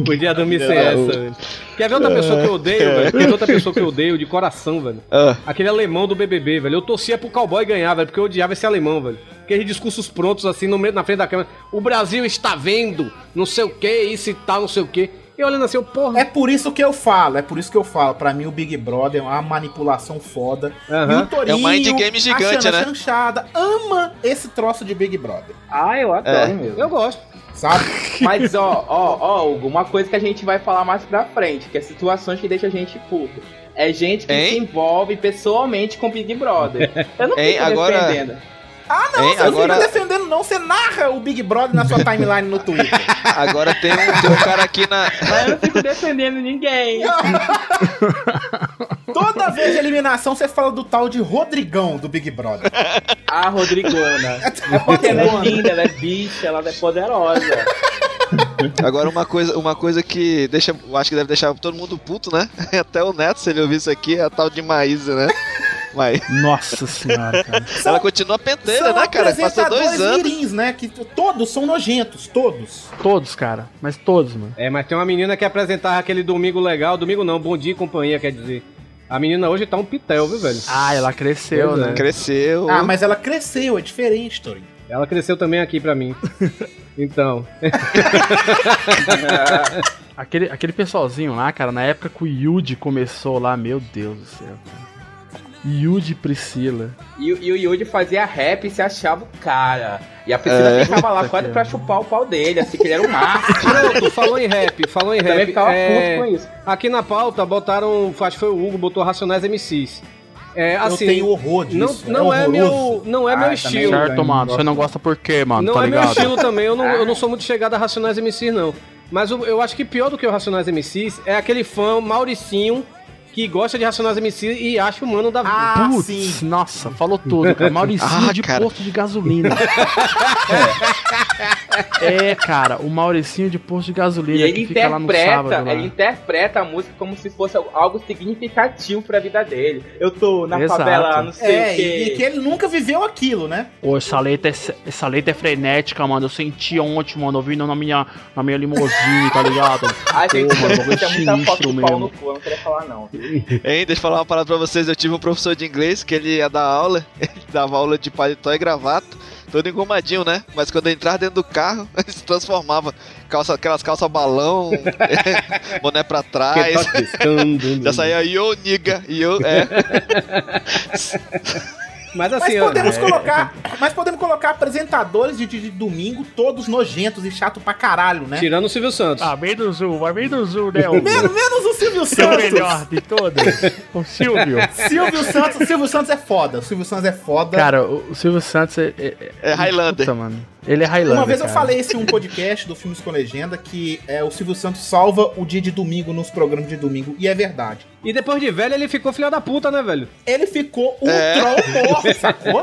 Podia dormir sem essa, velho. Quer ver outra pessoa que eu odeio, velho? Quer ver outra pessoa que eu odeio de coração, velho? Ah. Aquele alemão do BBB, velho. Eu torcia pro cowboy ganhar, velho, porque eu odiava esse alemão, velho. Aqueles discursos prontos assim no meio, na frente da câmera. O Brasil está vendo, não sei o que, isso e tal, não sei o que. E olhando assim, eu, porra. É por isso que eu falo, é por isso que eu falo. Pra mim, o Big Brother é uma manipulação foda. Aham. E o Torinho, É um mind game gigante, né? Chanchada, ama esse troço de Big Brother, Ah, eu adoro É. mesmo. Eu gosto. sabe? Mas ó, ó, ó, Hugo, uma coisa que a gente vai falar mais pra frente, que é situações que deixam a gente puto. É gente que Hein? se envolve pessoalmente com Big Brother. Eu não Hein, fico agora- defendendo. Ah, não, Hein, você agora- não fica defendendo, não. Você narra o Big Brother na sua timeline no Twitter. Agora tem um, tem um cara aqui na. Mas eu não fico defendendo ninguém. Toda vez de eliminação, você fala do tal de Rodrigão do Big Brother. A Rodrigona. É porque ela é linda, ela é bicha, ela é poderosa. Agora uma coisa, uma coisa que deixa. Eu acho que deve deixar todo mundo puto, né? Até o Neto, se ele ouvir isso aqui, é a tal de Maísa, né? Mas Nossa senhora, cara. ela continua penteira, São né, cara? Passou dois apresentadores anos. mirins, né? Que todos são nojentos, todos. Todos, cara. Mas todos, mano. É, mas tem uma menina que apresentava aquele domingo legal. Domingo não, bom dia e companhia, quer dizer. A menina hoje tá um pitel, viu, velho? Ah, ela cresceu, Pois é. né? Cresceu. Ah, mas ela cresceu, é diferente, Torinho. Ela cresceu também aqui pra mim. Então. Aquele, aquele pessoalzinho lá, cara, na época que o Yuji começou lá, meu Deus do céu, cara. Yuji e Priscila. E, o- e o Yuji fazia rap e se achava o cara. E a Priscila É. ficava lá quase pra chupar o pau dele, assim, que ele era máximo. Pronto, falou em rap, falou em Eu também rap. ficava É, puto com isso. Aqui na pauta botaram, acho que foi o Hugo, botou Racionais MCs. É, assim, eu tenho horror disso. não, não é, meu, não é Ah, meu também estilo. não. Certo, mano. Você não gosta por quê, mano? Não tá é meu ligado? estilo também, eu não, eu não sou muito chegado a Racionais MCs, não. Mas o- eu acho que pior do que o Racionais MCs é aquele fã Mauricinho que gosta de Racionais MC e acha o mano da vida. Ah, Putz, sim. nossa, falou tudo, cara. Mauricinho Ah, de cara. posto de gasolina. é, cara, o Mauricinho de posto de gasolina E ele que fica lá no sábado. interpreta, Lá. ele interpreta a música como se fosse algo significativo pra vida dele. Eu tô na Exato. favela, não sei É, o quê. e, que ele nunca viveu aquilo, né? Pô, essa letra, é, essa letra é frenética, mano. Eu senti ontem, mano, ouvindo na minha, na minha limusine, tá ligado? A gente Pô, mano, muita foto do pau mesmo. no cu, eu não queria falar não. Hein, deixa eu falar uma parada pra vocês. Eu tive um professor de inglês que ele ia dar aula, ele dava aula de paletó e gravata, todo engomadinho, né? Mas quando eu entrava dentro do carro, ele se transformava. Calça, aquelas calças balão, boné pra trás. Já saía yo, nigga, yo, é. Mas assim, Mas podemos é, colocar. Mas podemos colocar apresentadores de, de- de domingo, todos nojentos e chato pra caralho, né? tirando o Silvio Santos. Ah, bem do Zul, vai bem do Zul, né? O, Menos, menos o Silvio o Santos. melhor de todos. O Silvio. Silvio Santos, Silvio Santos é foda. O Silvio Santos é foda. Cara, o o Silvio Santos é. É, É Highlander. Puta, mano. Ele é Highlander. Uma vez eu cara. falei isso em um podcast do Filmes com Legenda que é, o Silvio Santos salva o dia de domingo nos programas de domingo. E é verdade. E depois de velho, ele ficou filho da puta, né, velho? Ele ficou um É. troll morto, sacou?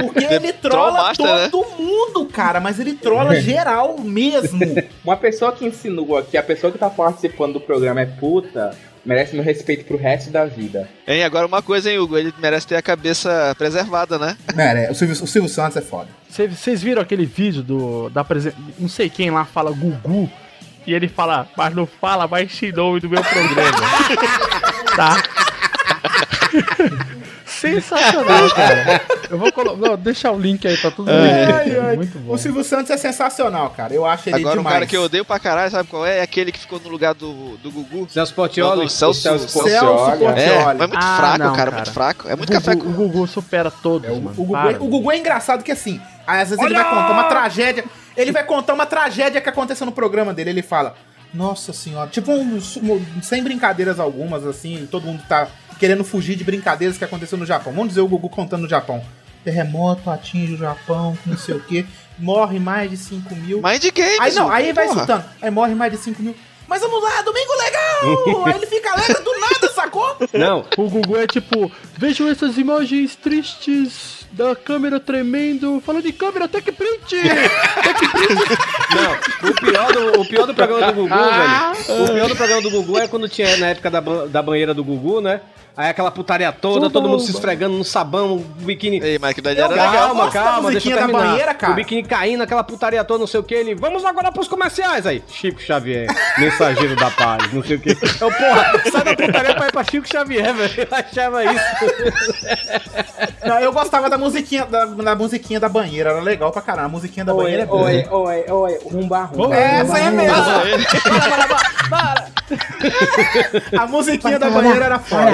Porque ele trola né? todo mundo, cara. Mas ele trola geral mesmo. Uma pessoa que insinua que a pessoa que tá participando do programa é puta, merece meu respeito pro resto da vida. Hein, agora uma coisa, hein, Hugo? Ele merece ter a cabeça preservada, né? É, é, o, Silvio, o Silvio Santos é foda. Vocês viram aquele vídeo do da presen... não sei quem lá fala Gugu e ele fala, mas não fala mais nome do meu programa. tá? Sensacional, cara. Eu vou colocar, não, deixar o link aí pra todo mundo. Ai, ai. Muito bom. O Silvio Santos é sensacional, cara. Eu acho ele Agora um demais. cara que eu odeio pra caralho, sabe qual é? É aquele que ficou no lugar do, do Gugu. Celso Portioli. Celso, Celso Celso-. Portiolli. É, mas é muito Ah, fraco, não, cara, cara. muito fraco. É muito o, café Gugu, com... o Gugu supera todos, É, o, mano. o Gugu, Para. o Gugu é engraçado que assim, às vezes ele vai contar uma tragédia. Ele vai contar uma tragédia que aconteceu no programa dele. Ele fala: Nossa senhora, tipo, um, um- sem brincadeiras algumas, assim, todo mundo tá querendo fugir de brincadeiras que aconteceu no Japão. Vamos dizer o Gugu contando no Japão. Terremoto atinge o Japão, não sei o que. Morre mais de 5 mil. Mind Games, Aí não, aí vai escutando. Aí morre mais de 5 mil. Mas vamos lá, domingo legal! aí ele fica alegre do nada, sacou? Não, O Gugu é tipo, vejam essas imagens tristes da câmera tremendo. Falando de câmera, até que print! não. O pior do, o pior do programa do Gugu, velho. O pior do programa do Gugu é quando tinha na época da, da banheira do Gugu, né? Aí aquela putaria toda, Tudo todo mundo se esfregando no sabão, o biquíni. Ei, mas que daí era gosto legal. Calma, calma, deixa eu terminar. banheira, cara. O biquíni caindo, aquela putaria toda, não sei o que. Ele, vamos agora pros comerciais aí. Chico Xavier, mensageiro da paz, não sei o que. Eu, porra, sai da putaria pra ir pra Chico Xavier, velho. Eu achava isso. Não, eu gostava da musiquinha da, da musiquinha da banheira, era legal pra caramba. A musiquinha da Oi, banheira é boa. oi, oi, oi, rumba, rumba. É, essa aí mesmo. Ah, A musiquinha da banheira era foda.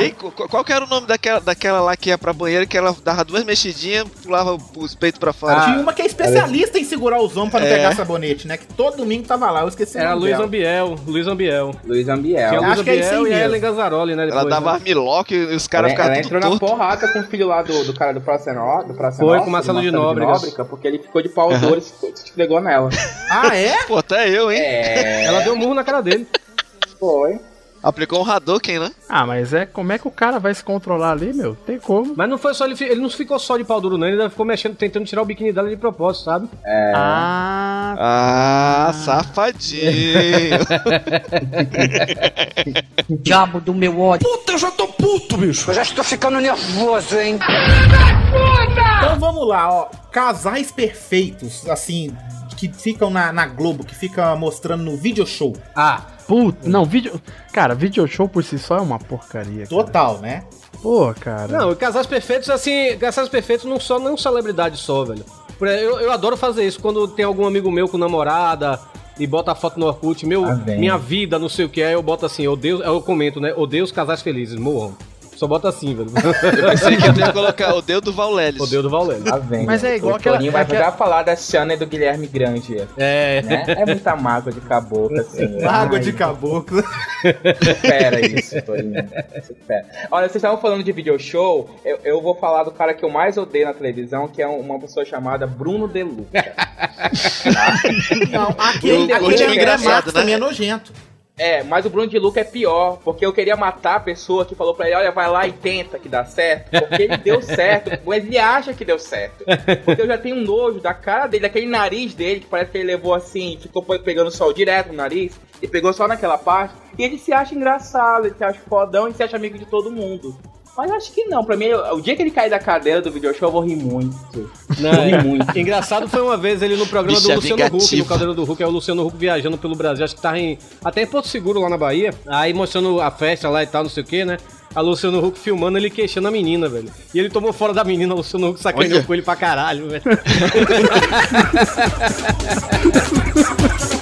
Qual que era o nome daquela, daquela lá que ia pra banheira que ela dava duas mexidinhas, pulava os peitos pra fora? Tinha uma que é especialista em segurar os homens pra não É. pegar sabonete, né? Que todo domingo tava lá, eu esqueci o Era Luiz. Ambiel, Luiz Ambiel. Luiz Ambiel. Tinha Luiz acho que é isso aí Ambiel e a mesmo. Ellen Ganzaroli, né? ela depois, dava né? armlock e os caras ela, ela ficavam entrou na porrada com o filho lá do, do cara do Praça Praça Foi, Nossa, com Marcelo do de Nóbrega. porque ele ficou de pau duro e se esfregou nela. Ah, é? Pô, até eu, hein? É, Ela deu um murro na cara dele. foi. Aplicou um Hadouken, né? Ah, mas é como é que o cara vai se controlar ali, meu? Tem como. Mas não foi só ele, ele não ficou só de pau duro, não. Ele ainda ficou mexendo, tentando tirar o biquíni dela de propósito, sabe? Ah, Ah, safadinho. Diabo do meu ódio. Puta, eu já tô puto, bicho. Eu já estou ficando nervoso, hein? Então vamos lá, ó. Casais perfeitos, assim, que ficam na, na Globo, que fica mostrando no video show. Ah, puta. Não, vídeo. Cara, vídeo show por si só é uma porcaria. Cara. Total, né? Pô, cara. não, Casais Perfeitos, assim, Casais Perfeitos não são não celebridade só, velho. Eu, eu adoro fazer isso quando tem algum amigo meu com namorada e bota a foto no Orkut, meu, Ah, minha vida, não sei o que, aí eu boto assim, odeio, eu comento, né? Odeio os casais felizes, morram. Só bota assim, velho. Eu pensei que eu ia colocar o dedo do Vallelis. odeio do Valente. Tá vendo? Mas é igual o aquela- Torinho vai aquela- já falar da Xana e do Guilherme Grande. É. Né? É muita mágoa de caboclo, assim. Água Ai, de caboclo. Supera isso, Torinho. Supera. Olha, vocês estavam falando de video show. Eu, eu vou falar do cara que eu mais odeio na televisão, que é uma pessoa chamada Bruno Deluca. Não, aquele, O aquele André engraçado, né? também é nojento. É, mas o Bruno de Luca é pior, porque eu queria matar a pessoa que falou pra ele, olha, vai lá e tenta que dá certo, porque ele deu certo, mas ele acha que deu certo. Porque eu já tenho um nojo da cara dele, daquele nariz dele, que parece que ele levou assim, ficou pegando sol direto no nariz, e pegou só naquela parte, e ele se acha engraçado, ele se acha fodão e se acha amigo de todo mundo. Mas acho que não, pra mim, o dia que ele cair da cadeira do video show, eu vou rir muito. Não, Vou rir é. muito. Engraçado foi uma vez ele no programa Bicha do Luciano Huck, no. Caldeirão do Huck, é o Luciano Huck viajando pelo Brasil, acho que tava em, até em Porto Seguro, lá na Bahia, aí mostrando a festa lá e tal, não sei o que, né? A Luciano Huck filmando ele queixando a menina, velho. E ele tomou fora da menina, o Luciano Huck sacaneou com ele pra caralho, velho.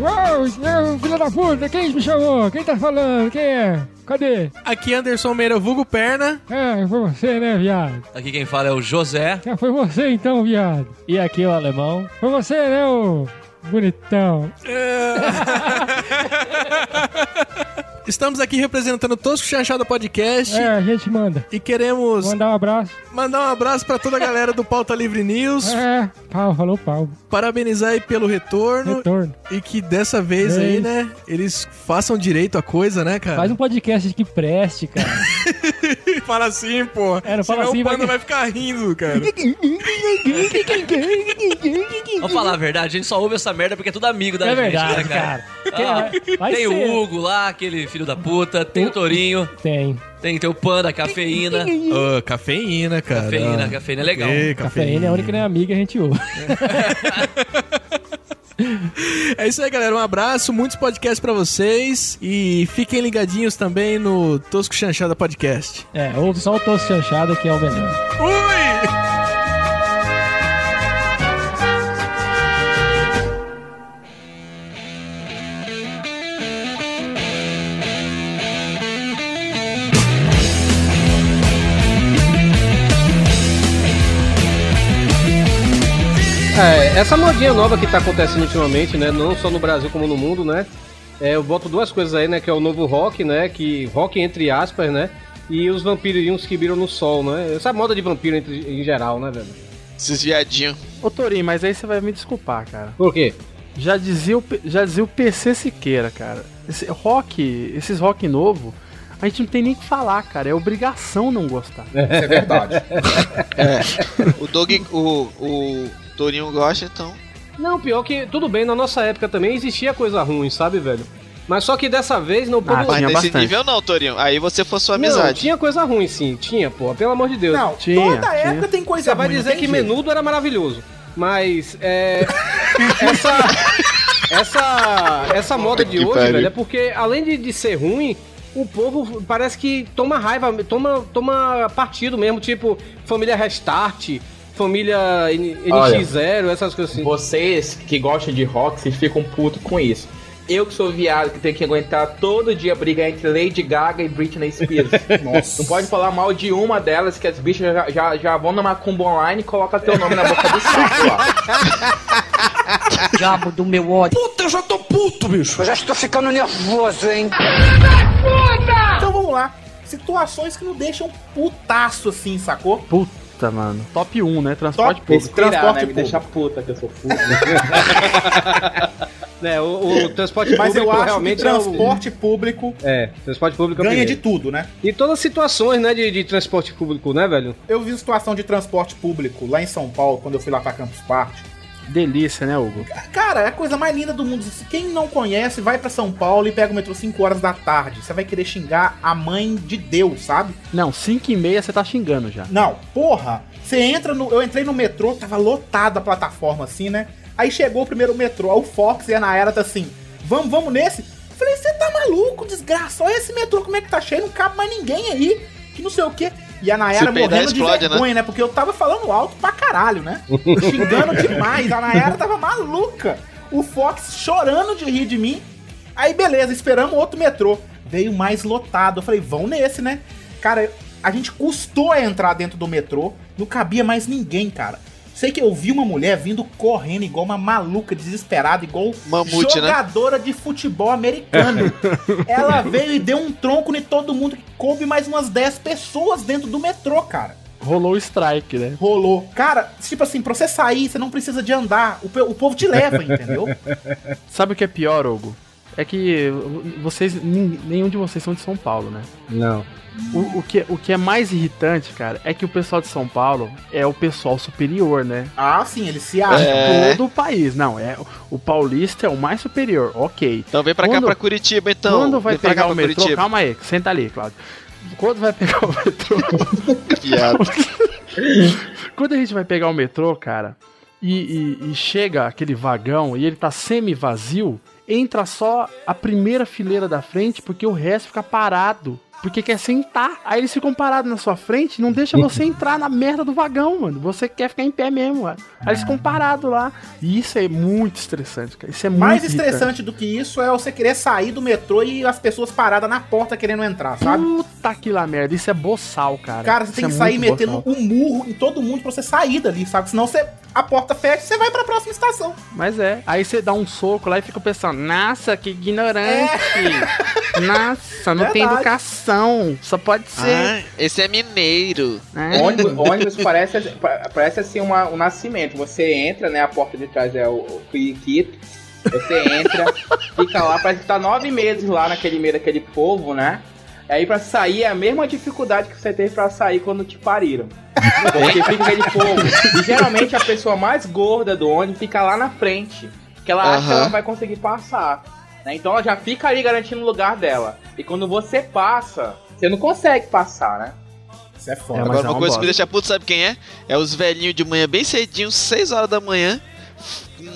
Uau, eu, filho da puta, quem me chamou? Quem tá falando? Quem é? Cadê? Aqui Anderson Meira, vulgo perna. É, foi você, né, viado? Aqui quem fala é o José. Ah, foi você então, viado. E aqui o alemão. Foi você, né, ô bonitão. Estamos aqui representando o Tosco Chanchada Podcast. É, a gente manda. E queremos Mandar um abraço. mandar um abraço pra toda a galera do Pauta Livre News. É, pau, falou pau. Parabenizar aí pelo retorno. Retorno. E que dessa vez aí, né, eles façam direito a coisa, né, cara? Faz um podcast que preste, cara. Fala assim, pô. É, não fala Senão assim, o panda vai- vai ficar rindo, cara. Vamos falar a verdade, a gente só ouve essa merda porque é tudo amigo da É gente, verdade, né, cara? cara. Ah, Vai tem ser. o Hugo lá, aquele filho da puta, tem o Torinho, Tem. tem teu panda, a cafeína. Ô, cafeína, cara. Cafeína, cafeína é legal. Ei, Cafeína é a única é amiga, a gente ouve. É isso aí, galera. Um abraço, muitos podcasts pra vocês. E fiquem ligadinhos também no Tosco Chanchada Podcast. É, ouve só o Tosso Chanchada que é o melhor. Ui! É, essa modinha nova que tá acontecendo ultimamente, né? Não só no Brasil como no mundo, né? É, eu boto duas coisas aí, né? Que é o novo rock, né? Que rock entre aspas, né? E os vampirinhos que viram no sol, né? Essa moda de vampiro entre- em geral, né, velho? Esses viadinhos. Ô Torinho, mas aí você vai me desculpar, cara. Por quê? Já dizia o, já dizia o PC Siqueira, cara. Esse rock, esses rock novo, a gente não tem nem o que falar, cara. É obrigação não gostar. Isso é verdade. O Doug, o, o Torinho gosta, então. Não, pior que tudo bem, na nossa época também existia coisa ruim, sabe, velho? Mas só que dessa vez não Ah, Mas tinha nesse bastante. nível não, Torinho. Aí você for sua Não, amizade. tinha coisa ruim sim, tinha, pô, pelo amor de Deus. Não, Tinha, toda tinha. época tem coisa Você vai ruim, não dizer tem que jeito. menudo era maravilhoso. Mas é. essa. Essa. Essa moda de hoje, pariu. velho, é porque além de, de ser ruim, o povo parece que toma raiva, toma, toma partido mesmo, tipo, família Restart, família N- Olha. NX0, essas coisas assim. Vocês que gostam de rock, vocês ficam putos com isso. Eu que sou viado, que tenho que aguentar todo dia brigar entre Lady Gaga e Britney Spears. Nossa. Não pode falar mal de uma delas, que as bichas já, já, já vão na macumba online e colocam teu nome na boca do saco lá. Diabo do meu ódio. Puta, eu já tô puto, bicho. Eu já estou ficando nervoso, hein? Então vamos lá. Situações que não deixam putaço assim, sacou? Puta, mano. Top 1, né? Transporte Top público. Transporte Transporte né? Me público. deixa puta que eu sou puta. É, o, o transporte Mas público eu acho que realmente transporte público é o. É, transporte público é ganha de tudo, né? E todas as situações, né, de, de transporte público, né, velho? Eu vi situação de transporte público lá em São Paulo, quando eu fui lá pra Campus Party. Delícia, né, Hugo? Cara, é a coisa mais linda do mundo. Quem não conhece, vai pra São Paulo e pega o metrô 5 horas da tarde. Você vai querer xingar a mãe de Deus, sabe? Não, 5 e meia você tá xingando já. Não, porra. Você entra no. Eu entrei no metrô, tava lotada a plataforma assim, né? Aí chegou o primeiro metrô, o Fox e a Naera tá assim: vamos, vamos nesse? Falei, você tá maluco, desgraça? Olha esse metrô como é que tá cheio, não cabe mais ninguém aí. Que não sei o quê. E a peidar, morrendo de explode, né? vergonha, né? Porque eu tava falando alto pra caralho, né? Xingando demais. A Naera tava maluca. O Fox chorando de rir de mim. Aí beleza, esperamos outro metrô. Veio mais lotado. Eu falei, vão nesse, né? Cara, a gente custou a entrar dentro do metrô. Não cabia mais ninguém, cara. Sei que eu vi uma mulher vindo correndo igual uma maluca, desesperada, igual Mamute, né? jogadora de futebol americano. Ela veio e deu um tronco em todo mundo que coube mais umas 10 pessoas dentro do metrô, cara. Rolou o strike, né? Rolou. Cara, tipo assim, pra você sair, você não precisa de andar. O, o povo te leva, entendeu? Sabe o que é pior, Hugo? É que vocês, nenhum de vocês são de São Paulo, né? Não. O, o que, o que é mais irritante, cara, é que o pessoal de São Paulo é o pessoal superior, né? Ah, sim, eles se De acham. É. todo o país. Não, é o paulista é o mais superior, ok. Então vem pra cá, Quando- pra Curitiba, então. Quando vai pegar cá, o metrô, Curitiba. calma aí, senta ali, Claudio. Quando vai pegar o metrô. Piada. Quando a gente vai pegar o metrô, cara, e, e- e chega aquele vagão e ele tá semi-vazio, entra só a primeira fileira da frente, porque o resto fica parado. Porque quer sentar. Aí eles ficam parados na sua frente, não deixa você entrar na merda do vagão, mano. Você quer ficar em pé mesmo, mano. Aí eles ficam parados lá. E isso é muito estressante, cara. Isso é muito Mais irritante. estressante do que isso é você querer sair do metrô e as pessoas paradas na porta querendo entrar, sabe? Puta que lá merda. Isso é boçal, cara. Cara, você Isso tem é que sair muito metendo boçal. um murro em todo mundo pra você sair dali, sabe? Senão você, a porta fecha e você vai pra próxima Mas é. Aí você dá um soco lá e fica pensando, nossa, que ignorante. Nossa, não tem Verdade. educação. Só pode ser. Ah, esse é mineiro. né? Ônibus, ônibus parece, pa- parece assim uma, um nascimento. Você entra, né? A porta de trás é o, o periquito. Você entra, fica lá, parece que tá nove meses lá naquele meio daquele povo, né? Aí pra sair é a mesma dificuldade que você teve pra sair quando te pariram. Porque fica aquele povo. E geralmente a pessoa mais gorda do ônibus fica lá na frente. Que ela acha que ela vai conseguir passar. né? Então ela já fica ali garantindo o lugar dela. E quando você passa, você não consegue passar, né? Isso é foda. É, Agora, é uma coisa que me deixa puto, sabe quem é? É os velhinhos de manhã, bem cedinho, 6 horas da manhã,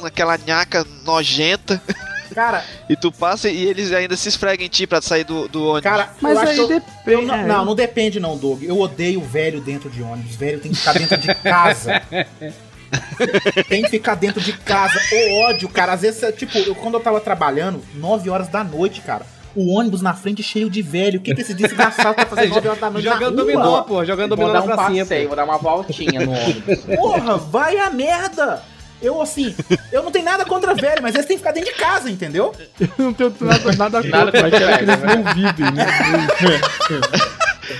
com aquela nhaca nojenta, Cara, e tu passa e eles ainda se esfregam em ti pra sair do, do ônibus. cara, Mas eu acho aí eu- depende. eu não, não, não depende não, Doug. Eu odeio velho dentro de ônibus. Velho tem que ficar dentro de casa. tem que ficar dentro de casa. O ódio, cara. Às vezes, é, tipo, eu, quando eu tava trabalhando, 9 horas da noite, cara. O ônibus na frente cheio de velho. O que, que esse desgraçado tá fazendo 9 horas da noite Jogando na rua? dominó, pô. Jogando Vou dominó dar na um passeio, pô. vou dar uma voltinha no ônibus. Porra, vai a merda! Eu, assim, eu não tenho nada contra velho, mas eles têm que ficar dentro de casa, entendeu? não tenho nada, nada contra, Nada mas quero que contra, eles não vivem, né?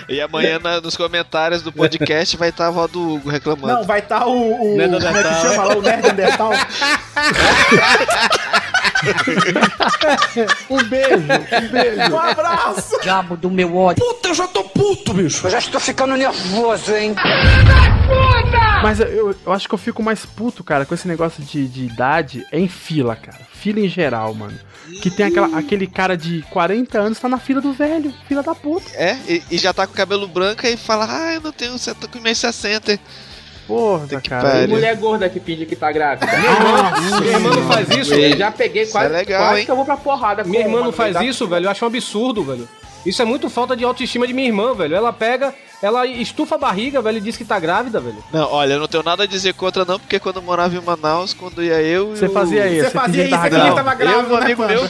E amanhã na- nos comentários do podcast vai estar a avó do Hugo reclamando. Não, vai estar o, o. Como é que chama lá? O Neandertal. Um beijo, um beijo. Um abraço! Diabo do meu ódio. Puta, eu já tô puto, bicho. Eu já estou ficando nervoso, hein? Mas eu, eu acho que eu fico mais puto, cara, com esse negócio de, de idade é em fila, cara. Fila em geral, mano. Que tem aquela, aquele cara de 40 anos tá na fila do velho, fila da puta. É, e, e já tá com o cabelo branco e fala, ah, eu não tenho, eu tô com meus 60. Porra, cara. E mulher gorda que finge que tá grávida. Minha irmã não faz isso, velho. já peguei Isso quase, é legal, quase hein? que eu vou pra porrada. com Minha irmã não faz da isso, velho. Eu acho um absurdo, velho. Isso é muito falta de autoestima de minha irmã, velho. Ela pega, ela estufa a barriga, velho, e diz que tá grávida, velho. Não, olha, eu não tenho nada a dizer contra não, porque quando eu morava em Manaus, quando ia eu e Você o- fazia isso, Você fazia isso, que você tava grávida. eu e grávida, um né, amigo meu.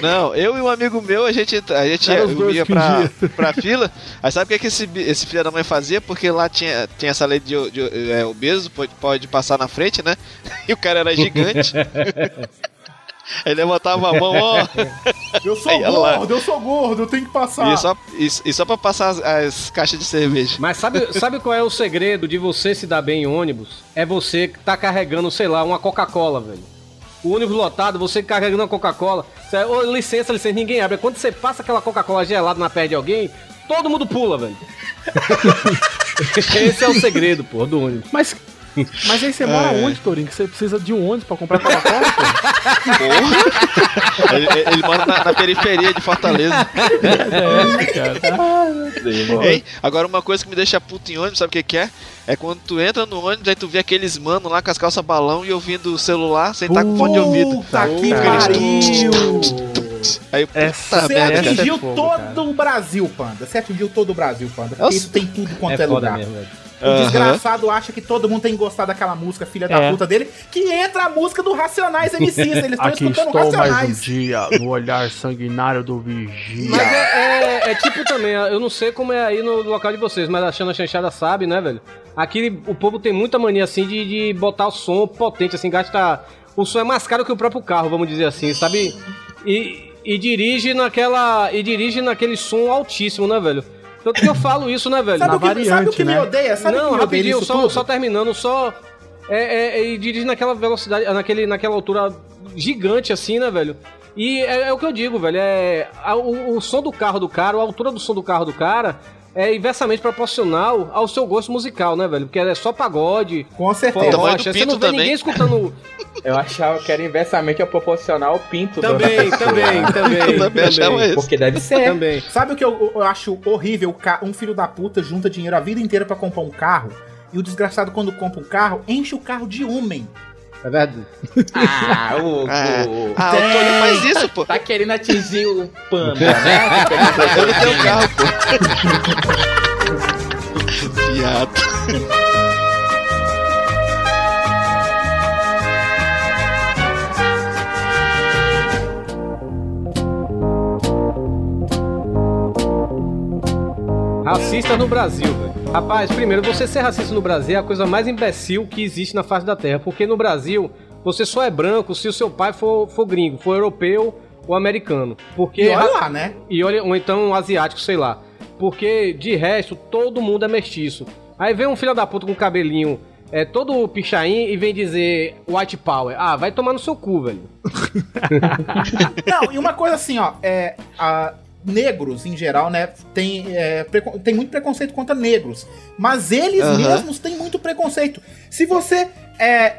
Não, eu e um amigo meu, a gente, a gente ia, ia pra, pra fila. Aí sabe o que, que esse, esse filho da mãe fazia? Porque lá tinha, tinha essa lei de, de é, obeso, pode, pode passar na frente, né? E o cara era gigante. Aí levantava a mão, ó. Eu sou Aí gordo, eu sou gordo, eu tenho que passar. E só, e, e só pra passar as, as caixas de cerveja. Mas sabe, sabe qual é o segredo de você se dar bem em ônibus? É você que tá carregando, sei lá, uma Coca-Cola, velho. O ônibus lotado, você carregando uma Coca-Cola. Ô, licença, licença, ninguém abre. Quando você passa aquela Coca-Cola gelada na perna de alguém, todo mundo pula, velho. Esse é o segredo, pô, do ônibus. Mas, mas aí você mora É. onde, Torinho? Que você precisa de um ônibus pra comprar Coca-Cola? Porra! ele, ele mora na, na periferia de Fortaleza. É, cara. Hein? Agora uma coisa que me deixa puto em ônibus, sabe o que, que é? É quando tu entra no ônibus, aí tu vê aqueles mano lá com as calças balão e ouvindo o celular sem estar com fone de ouvido. Puta que pariu! Aí, Essa- puta Você merda, atingiu é fogo, todo cara. o Brasil, Panda. Você atingiu todo o Brasil, Panda. Porque isso tem tudo quanto É é, lugar. mesmo, velho. O Aham. desgraçado acha que todo mundo tem que gostar daquela música, filha da É. puta dele, que entra a música do Racionais MCs. Eles estão escutando estou mais um Racionais. dia no olhar sanguinário do vigia. Mas é, é- é tipo também, eu não sei como é aí no local de vocês, mas a Xana Chanchada sabe, né, velho? Aqui o povo tem muita mania assim de, de botar o som potente, assim, gasta. O som é mais caro que o próprio carro, vamos dizer assim, sabe? E, e dirige naquela. E dirige naquele som altíssimo, né, velho? Tanto que eu falo isso, né, velho? Sabe o que- sabe o que me odeia? Sabe o que Não, me rapidinho, só, tudo? só terminando, só. É, é, é, e dirige naquela velocidade, naquele, naquela altura gigante, assim, né, velho? E é, é o que eu digo, velho. É, a- o, o som do carro do cara, a altura do som do carro do cara é inversamente proporcional ao seu gosto musical, né, velho? Porque é só pagode. Com certeza. Tamanho do Você pinto não vê também. ninguém escutando. Eu achava que era inversamente proporcional ao pinto. da Também, pessoa. também, também, também achava isso. Porque deve ser. Também. Sabe o que eu, eu acho horrível? O Um filho da puta junta dinheiro a vida inteira pra comprar um carro. E o desgraçado, quando compra um carro, enche o carro de homem. É verdade. Ah, o. Ah, o- ah, o Toninho faz isso, pô. Tá querendo atingir o panda, né? Tá querendo Eu não tenho atingir- carro, pô. Viado. Racista no Brasil, velho. Rapaz, primeiro, você ser racista no Brasil é a coisa mais imbecil que existe na face da Terra. Porque no Brasil, você só é branco se o seu pai for, for gringo, for europeu ou americano. Porque E olha lá, né? E olha, ou então asiático, sei lá. Porque de resto, todo mundo é mestiço. Aí vem um filho da puta com cabelinho é, todo pichain e vem dizer white power. Ah, vai tomar no seu cu, velho. Não, e uma coisa assim, ó, é. a- negros, em geral, né, tem, é, tem muito preconceito contra negros. Mas eles Aham. mesmos têm muito preconceito. Se você. É,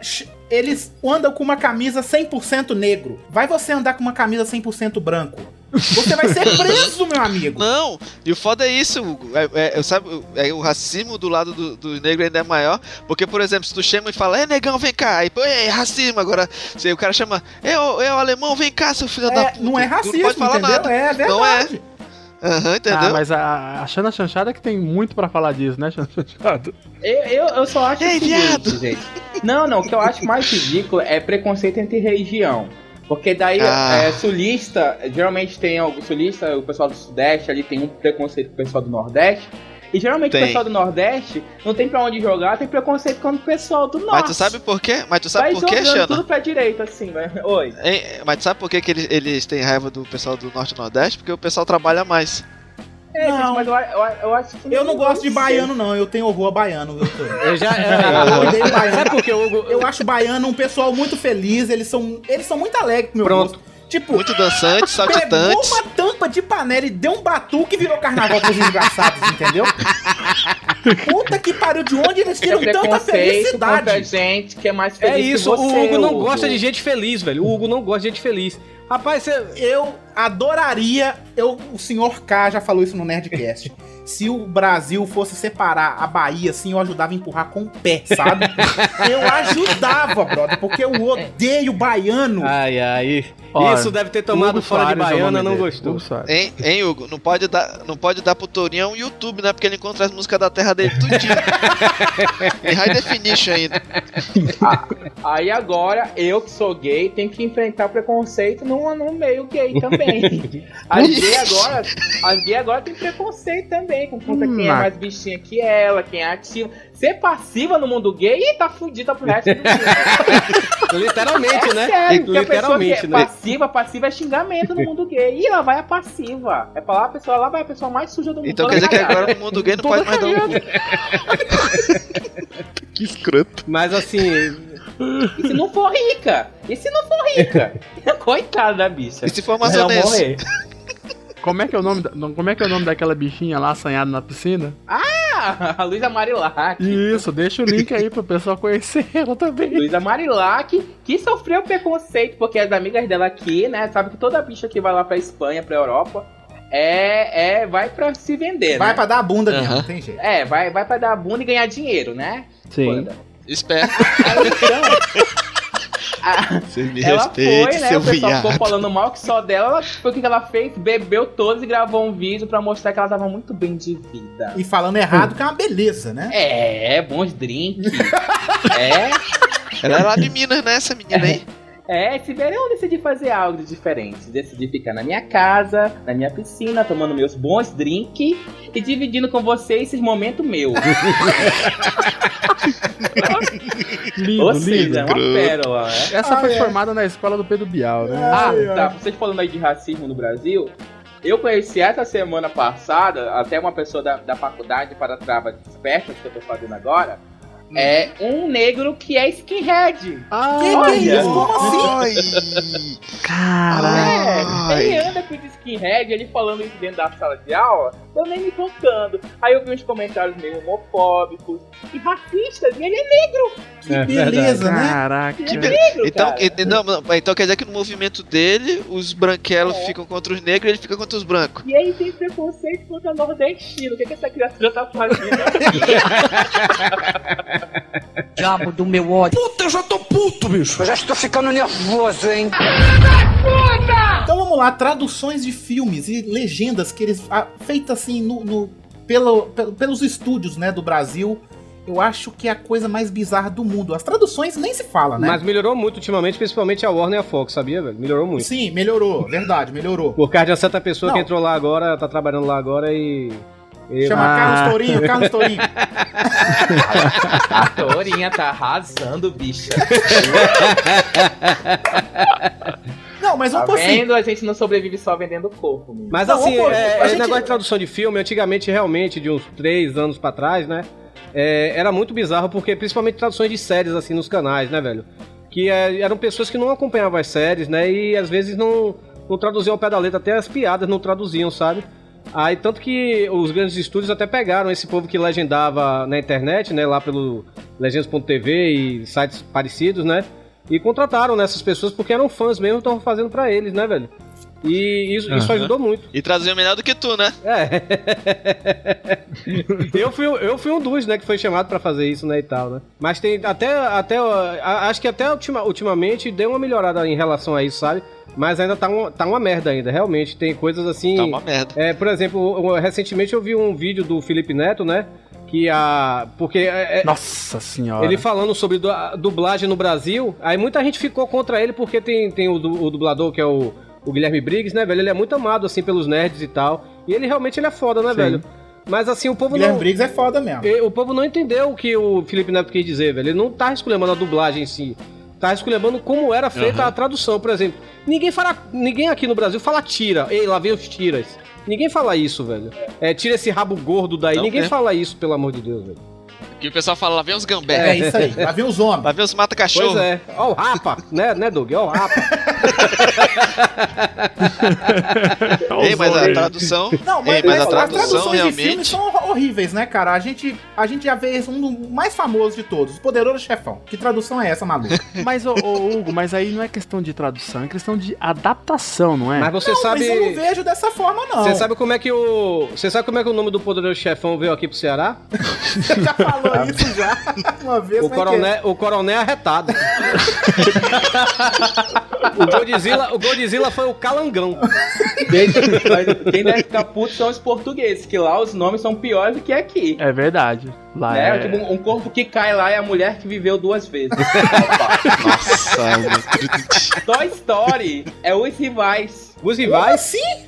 eles andam com uma camisa 100% negro. Vai você andar com uma camisa 100% branco. Você vai ser preso, meu amigo. Não, e o foda é isso, Hugo. É, é, sabe, é, o racismo do lado do, do negro ainda é maior. Porque, por exemplo, se tu chama e fala, é negão, vem cá. Aí, é racismo. Agora, se o cara chama, é o, é o alemão, vem cá, seu filho da É, puta. não é racismo, não pode falar entendeu? nada. É verdade. Não é. Aham, entendeu? Ah, mas a, a Xana Chanchada que tem muito pra falar disso, né, Xana Chanchada? Eu, eu, eu só acho o seguinte, gente. Não, não, o que eu acho mais ridículo é preconceito entre região. Porque daí, Ah. é, sulista, geralmente tem algum sulista, o pessoal do Sudeste ali tem um preconceito com o pessoal do Nordeste. E geralmente Tem. o pessoal do Nordeste não tem pra onde jogar, tem preconceito com o pessoal do Norte. Mas tu sabe por quê? Mas tu sabe Vai por quê, jogando Xana? tudo pra direita, assim, vai. Oi. Hein? Mas tu sabe por que, que eles, eles têm raiva do pessoal do Norte e Nordeste? Porque o pessoal trabalha mais. É, Não. gente, mas eu, eu, eu acho que. Eu não gosto de baiano, não. Eu tenho horror a baiano, viu, Tony? Eu já. Eu odeio baiano. Sabe por que, Hugo? Eu acho baiano um pessoal muito feliz, eles são, eles são muito alegres com o meu Pronto. gosto. Tipo, Muito dançante, pegou saltitantes. uma tampa de panela e deu um batuque e virou carnaval pros desgraçados, entendeu? Puta que pariu, de onde eles Tem tiram tanta preconceito contra felicidade? gente que é mais feliz É que isso, você, o Hugo não Hugo. gosta de gente feliz, velho. O Hugo não gosta de gente feliz. Rapaz, você. Eu adoraria, eu, o senhor K já falou isso no Nerdcast. Se o Brasil fosse separar a Bahia, assim, eu ajudava a empurrar com o pé, sabe? Eu ajudava, brother, porque eu odeio baiano. Ai, ai. Isso deve ter tomado Hugo fora de Soares é o baiana, não gostou. Hein, hein, Hugo? Não pode dar, não pode dar pro Tourinho um YouTube, né? Porque ele encontra as músicas da terra dele tudinho. em high definition ainda. Aí agora, eu que sou gay, tenho que enfrentar preconceito no, no meio gay também. As gays agora, as gay agora tem preconceito também, com conta quem é Hum, mais bichinha que ela, quem é ativa. Ser passiva no mundo gay, ih, tá fudida pro resto do dia. Literalmente, É né? sério, porque a pessoa que Literalmente, é né? passiva, passiva é xingamento no mundo gay. Ih, lá vai a passiva. É pra lá a pessoa, lá vai a pessoa mais suja do mundo. Então quer dizer que agora no mundo gay não pode mais dar um cu. Que escroto. Mas assim, E se não for rica? E se não for rica? Coitada da bicha. E se for Ela amazonense? morrer. Como é que é o nome, da- como é que é o nome daquela bichinha lá assanhada na piscina? Ah, a Luísa Marilac. Isso, deixa o link aí pro pessoal conhecer ela também. Luísa Marilac, que sofreu preconceito, porque as amigas dela aqui, né, sabe que toda bicha que vai lá pra Espanha, pra Europa, é, é vai pra se vender, Vai né? pra dar a bunda mesmo, Aham. não tem jeito. É, vai, vai pra dar bunda e ganhar dinheiro, né? Sim. Wanda? Esperto. Aí, então, a- Você me ela respeite, foi, né? seu O pessoal ficou falando mal que só dela. Ela, foi o que ela fez? Bebeu todos e gravou um vídeo pra mostrar que ela tava muito bem de vida. E falando errado, que é uma beleza, né? É, bons drinks. é. Ela é lá de Minas, né, essa menina aí? É, esse verão eu decidi fazer algo de diferente. Decidi ficar na minha casa, na minha piscina, tomando meus bons drinks e dividindo com vocês esses momentos meus. Lindo, Ou lindo. seja, é uma pérola, né? Essa Ah, foi é. formada na escola do Pedro Bial, né? Ah, tá. Vocês falando aí de racismo no Brasil, eu conheci essa semana passada, até uma pessoa da, da faculdade para travas espertas que eu tô fazendo agora, é um negro que é skinhead. Ah, Que que é isso? Como assim? É, ele anda com skinhead, ele falando isso dentro da sala de aula, eu nem me tocando. Aí eu vi uns comentários meio homofóbicos e racistas, e ele é negro. Que É beleza, né? Caraca. Ele é negro, Então, cara. e- não, não, então quer dizer que no movimento dele, os branquelos É. ficam contra os negros e ele fica contra os brancos. E aí tem preconceito contra nordestino. O que, que essa criatura tá fazendo? Diabo do meu ódio. Puta, eu já tô puto, bicho. Eu já estou ficando nervoso, hein? Então vamos lá, traduções de filmes e legendas que eles. ah, feitas assim no, no- pelo, pelo- pelos estúdios né, do Brasil. Eu acho que é a coisa mais bizarra do mundo. As traduções nem se fala, né? Mas melhorou muito ultimamente, principalmente a Warner e a Fox, sabia, velho? Melhorou muito. Sim, melhorou, verdade, melhorou. Por causa de uma certa pessoa que Não. entrou lá agora, tá trabalhando lá agora e. e- Chama. Carlos Tourinho, Carlos Tourinho. A Torinha tá arrasando, bicha. Não, mas Tá vamos assim. vendo? A gente não sobrevive só vendendo corpo. menino. Mas Não, assim, pô, é, esse gente- negócio de tradução de filme, antigamente, realmente, de uns três anos pra trás, né? é, era muito bizarro, porque principalmente traduções de séries, assim, nos canais, né, velho? Que é, eram pessoas que não acompanhavam as séries, né? E às vezes não, não traduziam ao pé da letra, até as piadas não traduziam, sabe? Aí, tanto que os grandes estúdios até pegaram esse povo que legendava na internet, né? Lá pelo legendas.tv e sites parecidos, né? E contrataram nessas pessoas porque eram fãs mesmo, estavam fazendo pra eles, né, velho? E isso, isso Aham. ajudou muito. E traduziu melhor do que tu, né? É. eu, fui, eu fui um dos, né, que foi chamado pra fazer isso, né, e tal, né? Mas tem até, até acho que até ultima- ultimamente deu uma melhorada em relação a isso, sabe? Mas ainda tá, um, tá uma merda ainda, realmente. Tem coisas assim... Tá uma merda. É, por exemplo, eu- recentemente eu vi um vídeo do Felipe Neto, né? Que a... Porque... é- é- Nossa senhora. ele falando sobre dublagem no Brasil, aí muita gente ficou contra ele porque tem, tem o, o dublador que é o, o Guilherme Briggs, né, velho? Ele é muito amado, assim, pelos nerds e tal. E ele realmente ele é foda, né, Sim. velho? Mas assim, o povo Guilherme não. Briggs é foda mesmo. O povo não entendeu o que o Felipe Neto quis dizer, velho. Ele não tá esculhambando a dublagem em si. Tá esculhambando como era feita Aham. a tradução, por exemplo. Ninguém fala. Ninguém aqui no Brasil fala tira. Ei, lá vem os tiras. Ninguém fala isso, velho. É, tira esse rabo gordo daí. Não Ninguém mesmo. fala isso, pelo amor de Deus, velho. Que o pessoal fala, lá vem os gambé. É isso aí. Lá vem os homens. Lá vem os mata-cachorro. Pois é. Ó o rapa, né, né, Doug? Ó o rapa. Ei, mas a tradução. Não, mas, Ei, mas a as tradução traduções de filmes realmente. são hor- horríveis, né, cara? A gente, a gente já vê um do mais famoso de todos, o Poderoso Chefão. Que tradução é essa, maluco? Mas, ô, ô, Hugo, mas aí não é questão de tradução, é questão de adaptação, não é? Mas você não, sabe. mas eu não vejo dessa forma, não. Você sabe como é que o. Você sabe como é que o nome do poderoso chefão veio aqui pro Ceará? Você já falou isso já uma vez, O como é que é? coronel, o coronel arretado. O, Godzilla, o Godzilla foi o calangão. Quem deve ficar puto são os portugueses, que lá os nomes são piores do que aqui. É verdade. Lá né? é... Tipo, um corpo que cai lá é a mulher que viveu duas vezes. Nossa, Toy Story é os rivais. Os rivais? Assim?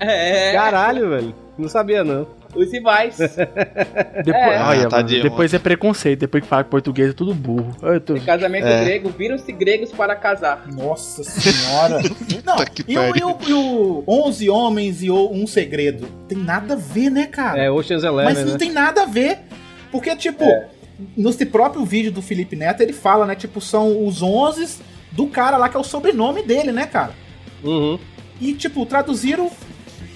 É, Caralho, velho. Não sabia, não. Os rivais. Depois, É. olha, Ah, mano, depois é preconceito, depois que fala que português é tudo burro. Tô- Em casamento É. grego, viram-se gregos para casar. Nossa senhora. Não, que e o, e, o, e o 11 Homens e o Um Segredo? Tem nada a ver, né, cara? É, Ocean's Eleven, Mas não né? tem nada a ver. Porque, tipo, É. nesse próprio vídeo do Felipe Neto, ele fala, né? Tipo, são os 11 do cara lá, que é o sobrenome dele, né, cara? Uhum. E, tipo, traduziram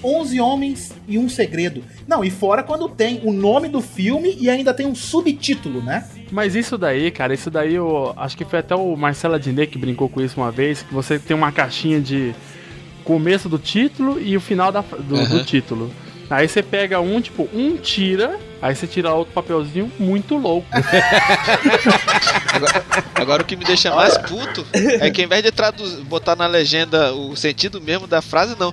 11 Homens e um Segredo. Não, e fora quando tem o nome do filme e ainda tem um subtítulo, né? Mas isso daí, cara, isso daí eu acho que foi até o Marcelo Adnet que brincou com isso uma vez, que você tem uma caixinha de começo do título e o final da, do, do Aham. título. Aí você pega um, tipo, um tira, aí você tira outro papelzinho muito louco. Agora o que me deixa mais puto é que ao invés de traduzir, botar na legenda o sentido mesmo da frase, não.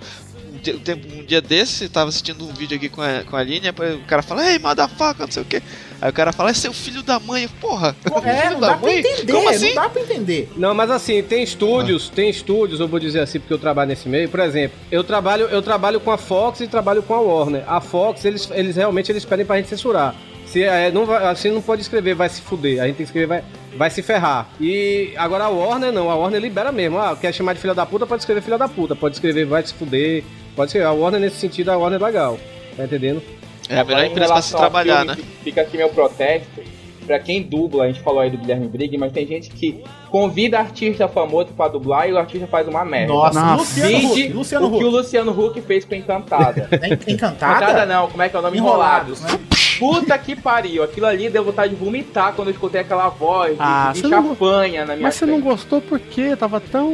Um dia, desse, tava assistindo um vídeo aqui com a, com a linha, o cara fala, ei, motherfucker, não sei o que. Aí o cara fala, é seu filho da mãe. Porra, É, filho não da dá pra mãe? entender, Como assim? não dá pra entender. Não, mas assim, tem estúdios, tem estúdios, eu vou dizer assim, porque eu trabalho nesse meio. Por exemplo, eu trabalho, eu trabalho com a Fox e trabalho com a Warner. A Fox, eles, eles realmente eles pedem pra gente censurar. Se, é, não vai, assim não pode escrever vai se fuder. A gente tem que escrever vai, vai se ferrar. E agora a Warner não. A Warner libera mesmo. Ah, quer chamar de filha da puta, pode escrever filha da puta. Pode escrever vai se fuder. Pode escrever. A Warner nesse sentido, a Warner é legal. Tá entendendo? É a melhor empresa pra se trabalhar, filme, né? Fica aqui meu protesto. Pra quem dubla, a gente falou aí do Guilherme Briggs, mas tem gente que convida artista famoso pra dublar e o artista faz uma merda. Nossa, Nossa. Luciano Huck. Luciano o que Huck. o Luciano Huck fez com Encantada. Encantada? Encantada não, como é que é o nome? Enrolados, Enrolados. né? Puta que pariu, aquilo ali deu vontade de vomitar quando eu escutei aquela voz de, Ah, de você não- chafanha na minha Mas você não frente. gostou por quê? Tava tão.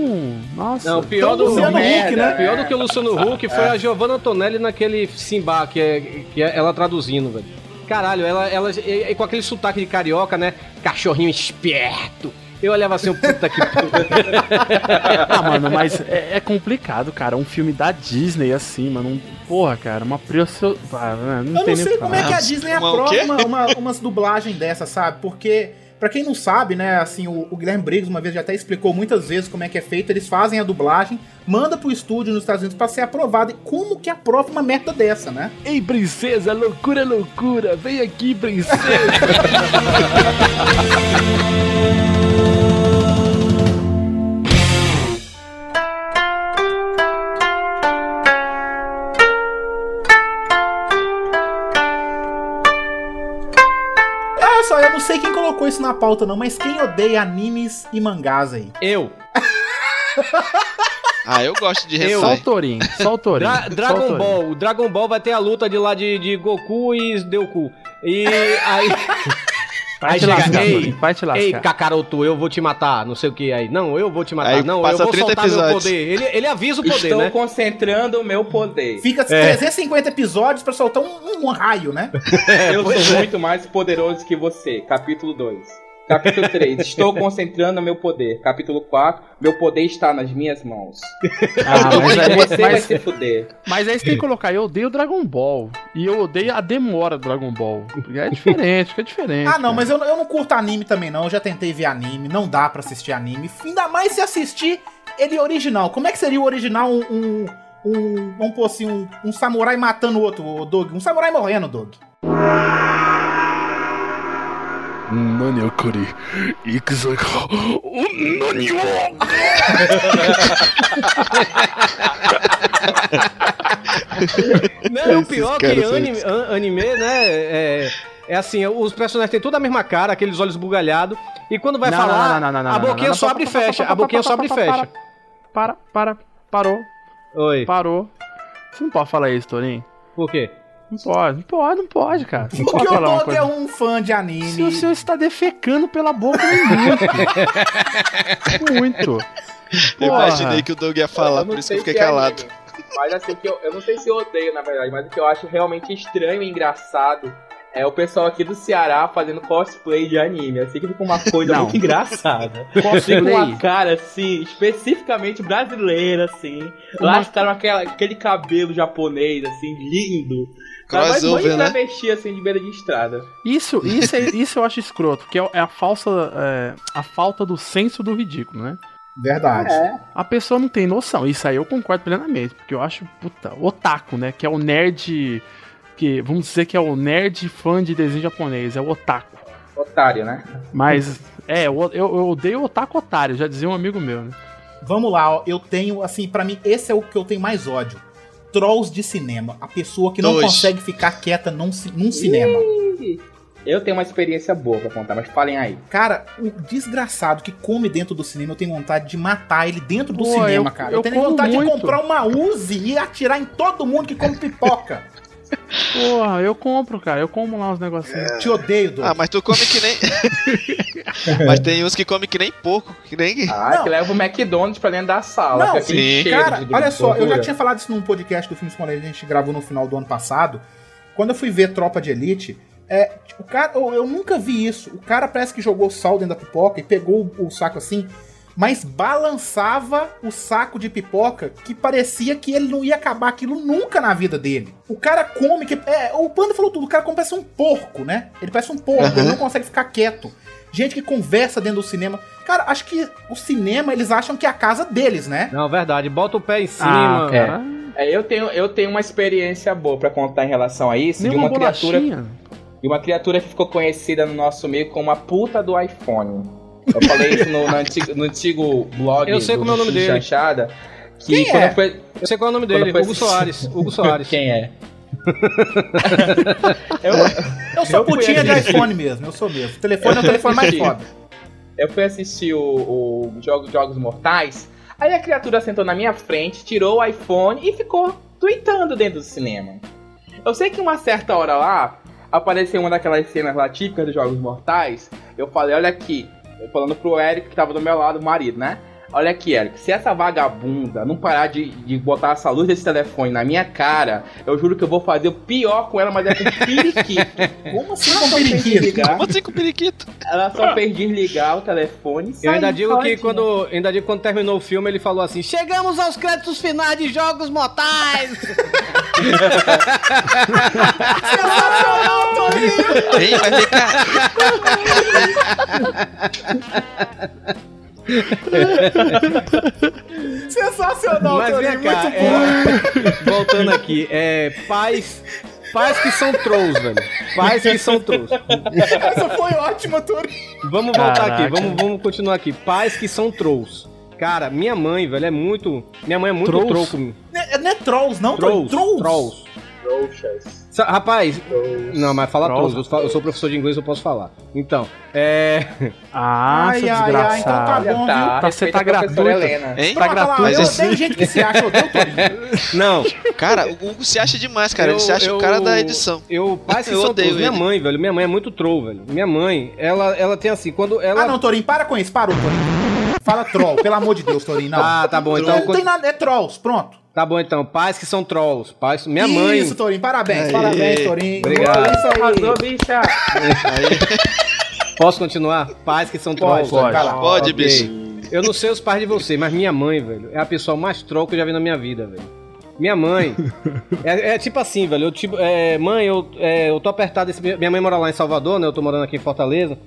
Nossa. Não, pior do, Luciano merda, Huck, né? pior do que o Luciano Huck foi a Giovanna Antonelli naquele Simba, que é, que é ela traduzindo, velho. Caralho, ela, ela e- e com aquele sotaque de carioca, né? Cachorrinho esperto. Eu olhava assim, puta que. Ah, mano, mas é, é complicado, cara. Um filme da Disney assim, mano. Um, porra, cara, uma preço. Ah, não Eu não nem sei que como é falar. que a Disney aprova uma, uma, umas dublagens dessas, sabe? Porque, pra quem não sabe, né, assim, o, o Guilherme Briggs uma vez já até explicou muitas vezes como é que é feito. Eles fazem a dublagem, manda pro estúdio nos Estados Unidos pra ser aprovado. E como que aprova uma merda dessa, né? Ei, princesa, loucura, loucura. Vem aqui, princesa. sei quem colocou isso na pauta não, mas quem odeia animes e mangás aí? Eu. Ah, eu gosto de Eu. Só o. Torinho, só o Torinho. Dra- o Dragon Torinho. Ball. O Dragon Ball vai ter a luta de lá de, de Goku e Deuku. E aí. Vai te lascar, ei, vai te lascar. ei, Kakaroto, eu vou te matar, não sei o que aí. Não, eu vou te matar. Aí não, eu passa vou 30 soltar meu episódios. poder. Ele, ele avisa o poder, Estou né? concentrando o meu poder. Fica É. 350 episódios pra soltar um, um raio, né? Eu pois sou é. muito mais poderoso que você. Capítulo 2. Capítulo 3. Estou concentrando meu poder. Capítulo 4. Meu poder está nas minhas mãos. Ah, mas, aí, você vai mas, se fuder. mas aí você tem que colocar, eu odeio Dragon Ball. E eu odeio a demora do Dragon Ball. Porque É diferente, fica diferente. Ah, não, cara. mas eu, eu não curto anime também, não. Eu já tentei ver anime, não dá pra assistir anime. Ainda mais se assistir ele original. Como é que seria o original um. um, um vamos pôr assim, um, um samurai matando o outro, o Doug? Um samurai morrendo, Doug. Nani okuri, ikuzoi ka- O Nani wo- Não, o pior que anime, an- anime, né? É, é assim, os personagens têm tudo a mesma cara, aqueles olhos bugalhados. E quando vai Não, falar, não, não, não, não, a boquinha só abre e fecha. A boquinha só abre e fecha. Para, para, parou, Oi. parou. Você não pode falar isso, Torinho. Por quê? Não pode, não pode, não pode, cara. Não o coisa. é um fã de Se o anime. senhor está defecando pela boca muito. muito. Eu Porra. imaginei que o Doug ia falar, por isso que eu fiquei se é calado. anime, Mas assim, que eu, eu não sei se eu odeio, na verdade, mas o que eu acho realmente estranho e engraçado é o pessoal aqui do Ceará fazendo cosplay de anime. Assim que fica uma coisa Não. muito engraçada. Cosplay. Fica uma cara assim, especificamente brasileira, assim. Uma- Lascaram aquela, aquele cabelo japonês, assim, lindo. Mas Crossover, muito né? travesti, assim, de beira de estrada. Isso, isso, é, isso eu acho escroto, porque é a falsa, é, a falta do senso do ridículo, né? Verdade. É. A pessoa não tem noção. Isso aí eu concordo plenamente, porque eu acho, puta, otaku, né? Que é o nerd que vamos dizer que é o nerd fã de desenho japonês, é o otaku. Otário, né? Mas é, eu, eu, odeio o otaku otário, já dizia um amigo meu, né? Vamos lá, ó. Eu tenho, assim, pra mim, esse é o que eu tenho mais ódio. Trolls de cinema. A pessoa que não Dois. consegue ficar quieta num, num cinema. Eu tenho uma experiência boa pra contar, mas falem aí. Cara, o desgraçado que come dentro do cinema, eu tenho vontade de matar ele dentro do Pô, cinema, eu- cara. Eu, eu tenho vontade muito. de comprar uma Uzi e atirar em todo mundo que come pipoca. Porra, eu compro, cara, eu como lá os negocinhos. Te odeio, Doug. Ah, mas tu come que nem. mas tem uns que come que nem porco, que nem. Ah, Não. que leva o McDonald's pra dentro da sala. Não, aquele sim. Cara, de olha só, eu já tinha falado isso num podcast do Filmes com a gente gravou no final do ano passado. Quando eu fui ver Tropa de Elite, é, o cara, eu, eu nunca vi isso. O cara parece que jogou sal dentro da pipoca e pegou o, o saco assim, mas balançava o saco de pipoca que parecia que ele não ia acabar aquilo nunca na vida dele. O cara come que. É, o Panda falou tudo, o cara come parece um porco, né? Ele parece um porco, Aham. ele não consegue ficar quieto. Gente que conversa dentro do cinema. Cara, acho que o cinema eles acham que é a casa deles, né? Não, verdade. Bota o pé em cima. Ah, cara. É, eu tenho, eu tenho uma experiência boa pra contar em relação a isso, Nem de uma uma criatura bolachinha. E uma criatura que ficou conhecida no nosso meio como a puta do iPhone. Eu falei isso no, no antigo, no antigo blog Eu sei como é o nome do dele. Chanchada. Que Quem é? foi- Eu sei qual é o nome dele, foi Hugo Soares. Hugo Soares. Quem é? Eu sou Eu putinha de iPhone mesmo, eu sou mesmo. O telefone é o telefone mais foda. Eu fui assistir o, o Jogos, Jogos Mortais. Aí a criatura sentou na minha frente, tirou o iPhone e ficou tweetando dentro do cinema. Eu sei que uma certa hora lá apareceu uma daquelas cenas lá típicas dos Jogos Mortais. Eu falei, olha aqui, eu falando pro Eric que tava do meu lado, o marido, né? Olha aqui, Eric, se essa vagabunda não parar de, de botar essa luz desse telefone na minha cara, eu juro que eu vou fazer o pior com ela, mas é com periquito. Como assim com periquito? desligar. Como assim com periquito? Ela só fez desligar o telefone e Eu ainda digo que quando, ainda digo que quando terminou o filme ele falou assim: Chegamos aos créditos finais de Jogos Mortais! Hein, vai cá. Sensacional, Mas vem cá, muito bom. é, voltando aqui, é. Pais. Pais que são trolls, velho. Pais que são trolls. Essa foi ótima, Torinho. Vamos voltar Caraca. aqui, vamos, vamos continuar aqui. Pais que são trolls. Cara, minha mãe, velho, é muito. Minha mãe é muito Trolls? troll comigo. Não é, não é trolls, não, Trolls. Torinho. Trolls. Trouxas. Rapaz, não, mas fala trolls. Eu, sou professor de inglês, eu posso falar. Então, é. Ah, Ai, seu ai, ai, então tá bom, viu? Tá, você tá gratuito. Helena. Hein? Tá gratuito. eu Mas odeio gente que se acha, eu Torinho. Não, Cara, o Hugo se acha demais, cara. Eu- Ele se acha eu- o cara da edição. Eu, que Eu odeio trolls. Minha ele. mãe, velho, minha mãe é muito troll, velho. Minha mãe, ela, ela tem assim, quando ela. Ah, não, Torinho, para com isso, parou, Torinho. Fala troll, pelo amor de Deus, Torinho, não. Ah, tá bom, então. não tem nada, é trolls, pronto. Tá bom, então. Pais que são trolls. Pais... Minha mãe. Isso, Torinho, parabéns, Aí. parabéns, Torinho. Obrigado. Isso aí. Arrasou, bicha. Posso continuar? Pais que são trolls. Pode, vai lá. Pode, Ok. bicho. Eu não sei os pais de você, mas minha mãe, velho, é a pessoa mais troll que eu já vi na minha vida, velho. Minha mãe. é, é tipo assim, velho. Eu, tipo, é, mãe, eu, é, eu tô apertado. esse- minha mãe mora lá em Salvador, né? Eu tô morando aqui em Fortaleza.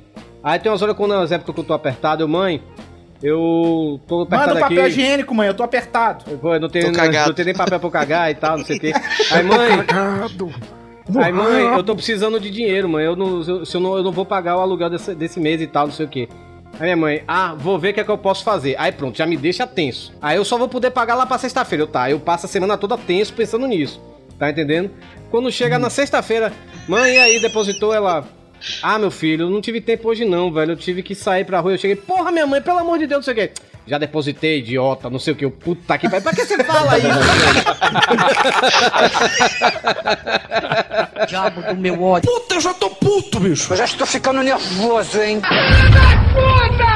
Aí tem umas horas quando nas épocas que eu tô apertado, eu, mãe, eu tô apertado Manda o aqui. papel higiênico, mãe, eu tô apertado. Pô, eu não tenho, Tô não, cagado. não tenho nem papel pra eu cagar e tal, não sei o quê. Aí, mãe. Aí, mãe, eu tô precisando de dinheiro, mãe. Eu não, eu, se eu, não, eu não vou pagar o aluguel desse, desse mês e tal, não sei o quê. Aí minha mãe, ah, vou ver o que é que eu posso fazer. Aí pronto, já me deixa tenso. Aí eu só vou poder pagar lá pra sexta-feira. Eu, tá, eu passo a semana toda tenso pensando nisso. Tá entendendo? Quando chega na sexta-feira, mãe, e aí, depositou ela. Ah, meu filho, eu não tive tempo hoje não, velho. Eu tive que sair pra rua. Eu cheguei, porra, minha mãe, pelo amor de Deus, não sei o quê. Já depositei, idiota, não sei o que. Puta que pariu. Pra que você fala isso? Diabo do meu ódio. Puta, eu já tô puto, bicho. Eu já estou ficando nervoso, hein?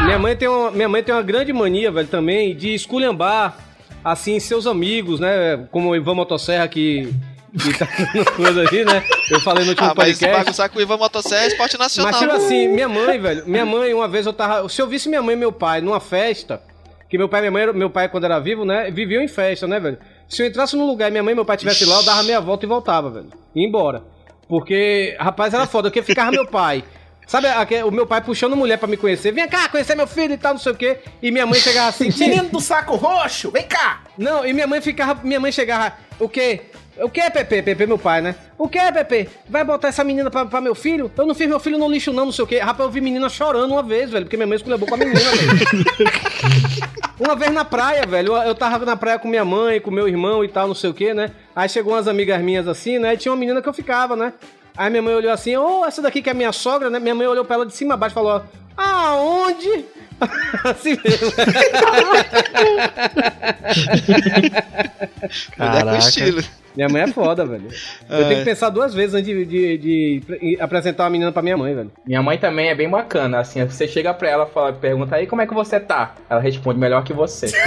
Minha mãe tem uma, minha mãe tem uma grande mania, velho, também, de esculhambar, assim, seus amigos, né? Como o Ivan Motosserra, que, que tá fazendo coisa aí, né? Eu falei no último Ah, mas podcast. bagunçar com o Ivan Motosserra é esporte nacional. Mas tipo assim, minha mãe, velho, minha mãe, uma vez eu tava. Se eu visse minha mãe e meu pai numa festa, que meu pai e minha mãe, meu pai, quando era vivo, né, viviam em festa, né, velho? Se eu entrasse num lugar e minha mãe e meu pai estivessem lá, eu dava meia volta e voltava, velho. Ia embora. Porque, rapaz, era foda, porque ficava meu pai. Sabe, o meu pai puxando mulher pra me conhecer. Vem cá, conhecer meu filho e tal, não sei o quê. E minha mãe chegava assim. Menino do saco roxo, vem cá. Não, e minha mãe ficava. Minha mãe chegava. O quê? O que, Pepe? Pepe, meu pai, né? O que, Pepe? Vai botar essa menina pra, pra meu filho? Eu não fiz meu filho no lixo, não, não sei o quê. Rapaz, eu vi menina chorando uma vez, velho, porque minha mãe esculhambou com a menina, velho. Uma vez na praia, velho, eu- tava na praia com minha mãe, com meu irmão e tal, não sei o quê, né? Aí chegou umas amigas minhas assim, né? E tinha uma menina que eu ficava, né? Aí minha mãe olhou assim, ô, essa daqui que é minha sogra, né? Minha mãe olhou pra ela de cima a baixo e falou, aonde? assim mesmo. Mulher com estilo. Minha mãe é foda, velho. Eu É. tenho que pensar duas vezes antes de, de- de apresentar uma menina pra minha mãe, velho. Minha mãe também é bem bacana, assim, você chega pra ela, fala, pergunta aí como é que você tá. Ela responde melhor que você.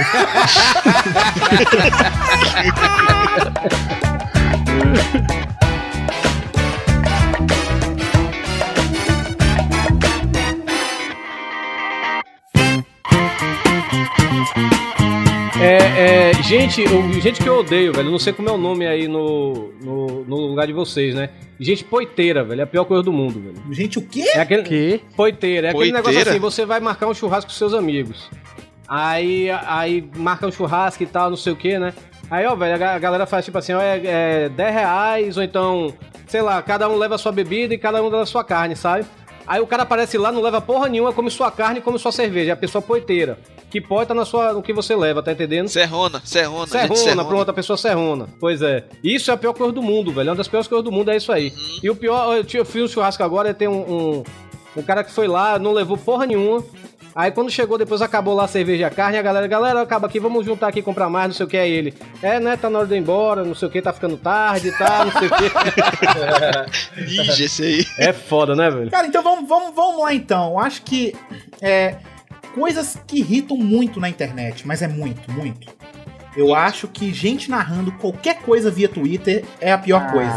É, é, gente, eu- gente que eu odeio, velho. Não sei como é o nome aí no, no, no lugar de vocês, né? Gente poiteira, velho. É a pior coisa do mundo, velho. Gente, o quê? É aquele. Poiteira. É aquele Poiteira? negócio assim: você vai marcar um churrasco com seus amigos. Aí, aí marca um churrasco e tal, não sei o que, né? Aí, ó, velho, a galera faz tipo assim: ó, é, é 10 reais ou então sei lá, cada um leva a sua bebida e cada um leva a sua carne, sabe? Aí o cara aparece lá, não leva porra nenhuma, come sua carne e come sua cerveja. É a pessoa poiteira. Que poita na sua, no que você leva, tá entendendo? Serrona, serrona, Serrona, gente serrona. pronto, a pessoa serrona. Pois é. Isso é a pior coisa do mundo, velho. É uma das piores coisas do mundo, é isso aí. E o pior, eu, fui um churrasco agora e tem um, um, um cara que foi lá, não levou porra nenhuma. Aí quando chegou, depois acabou lá a cerveja e a carne, a galera, galera, acaba aqui, vamos juntar aqui e comprar mais, não sei o que, é ele. É, né, tá na hora de ir embora, não sei o que, tá ficando tarde, tá, não sei o que. Ninja esse aí. É foda, né, velho? Cara, então vamos, vamos, vamos lá então. Eu Acho que é, coisas que irritam muito na internet, mas é muito, muito. Eu acho que gente narrando qualquer coisa via Twitter é a pior coisa.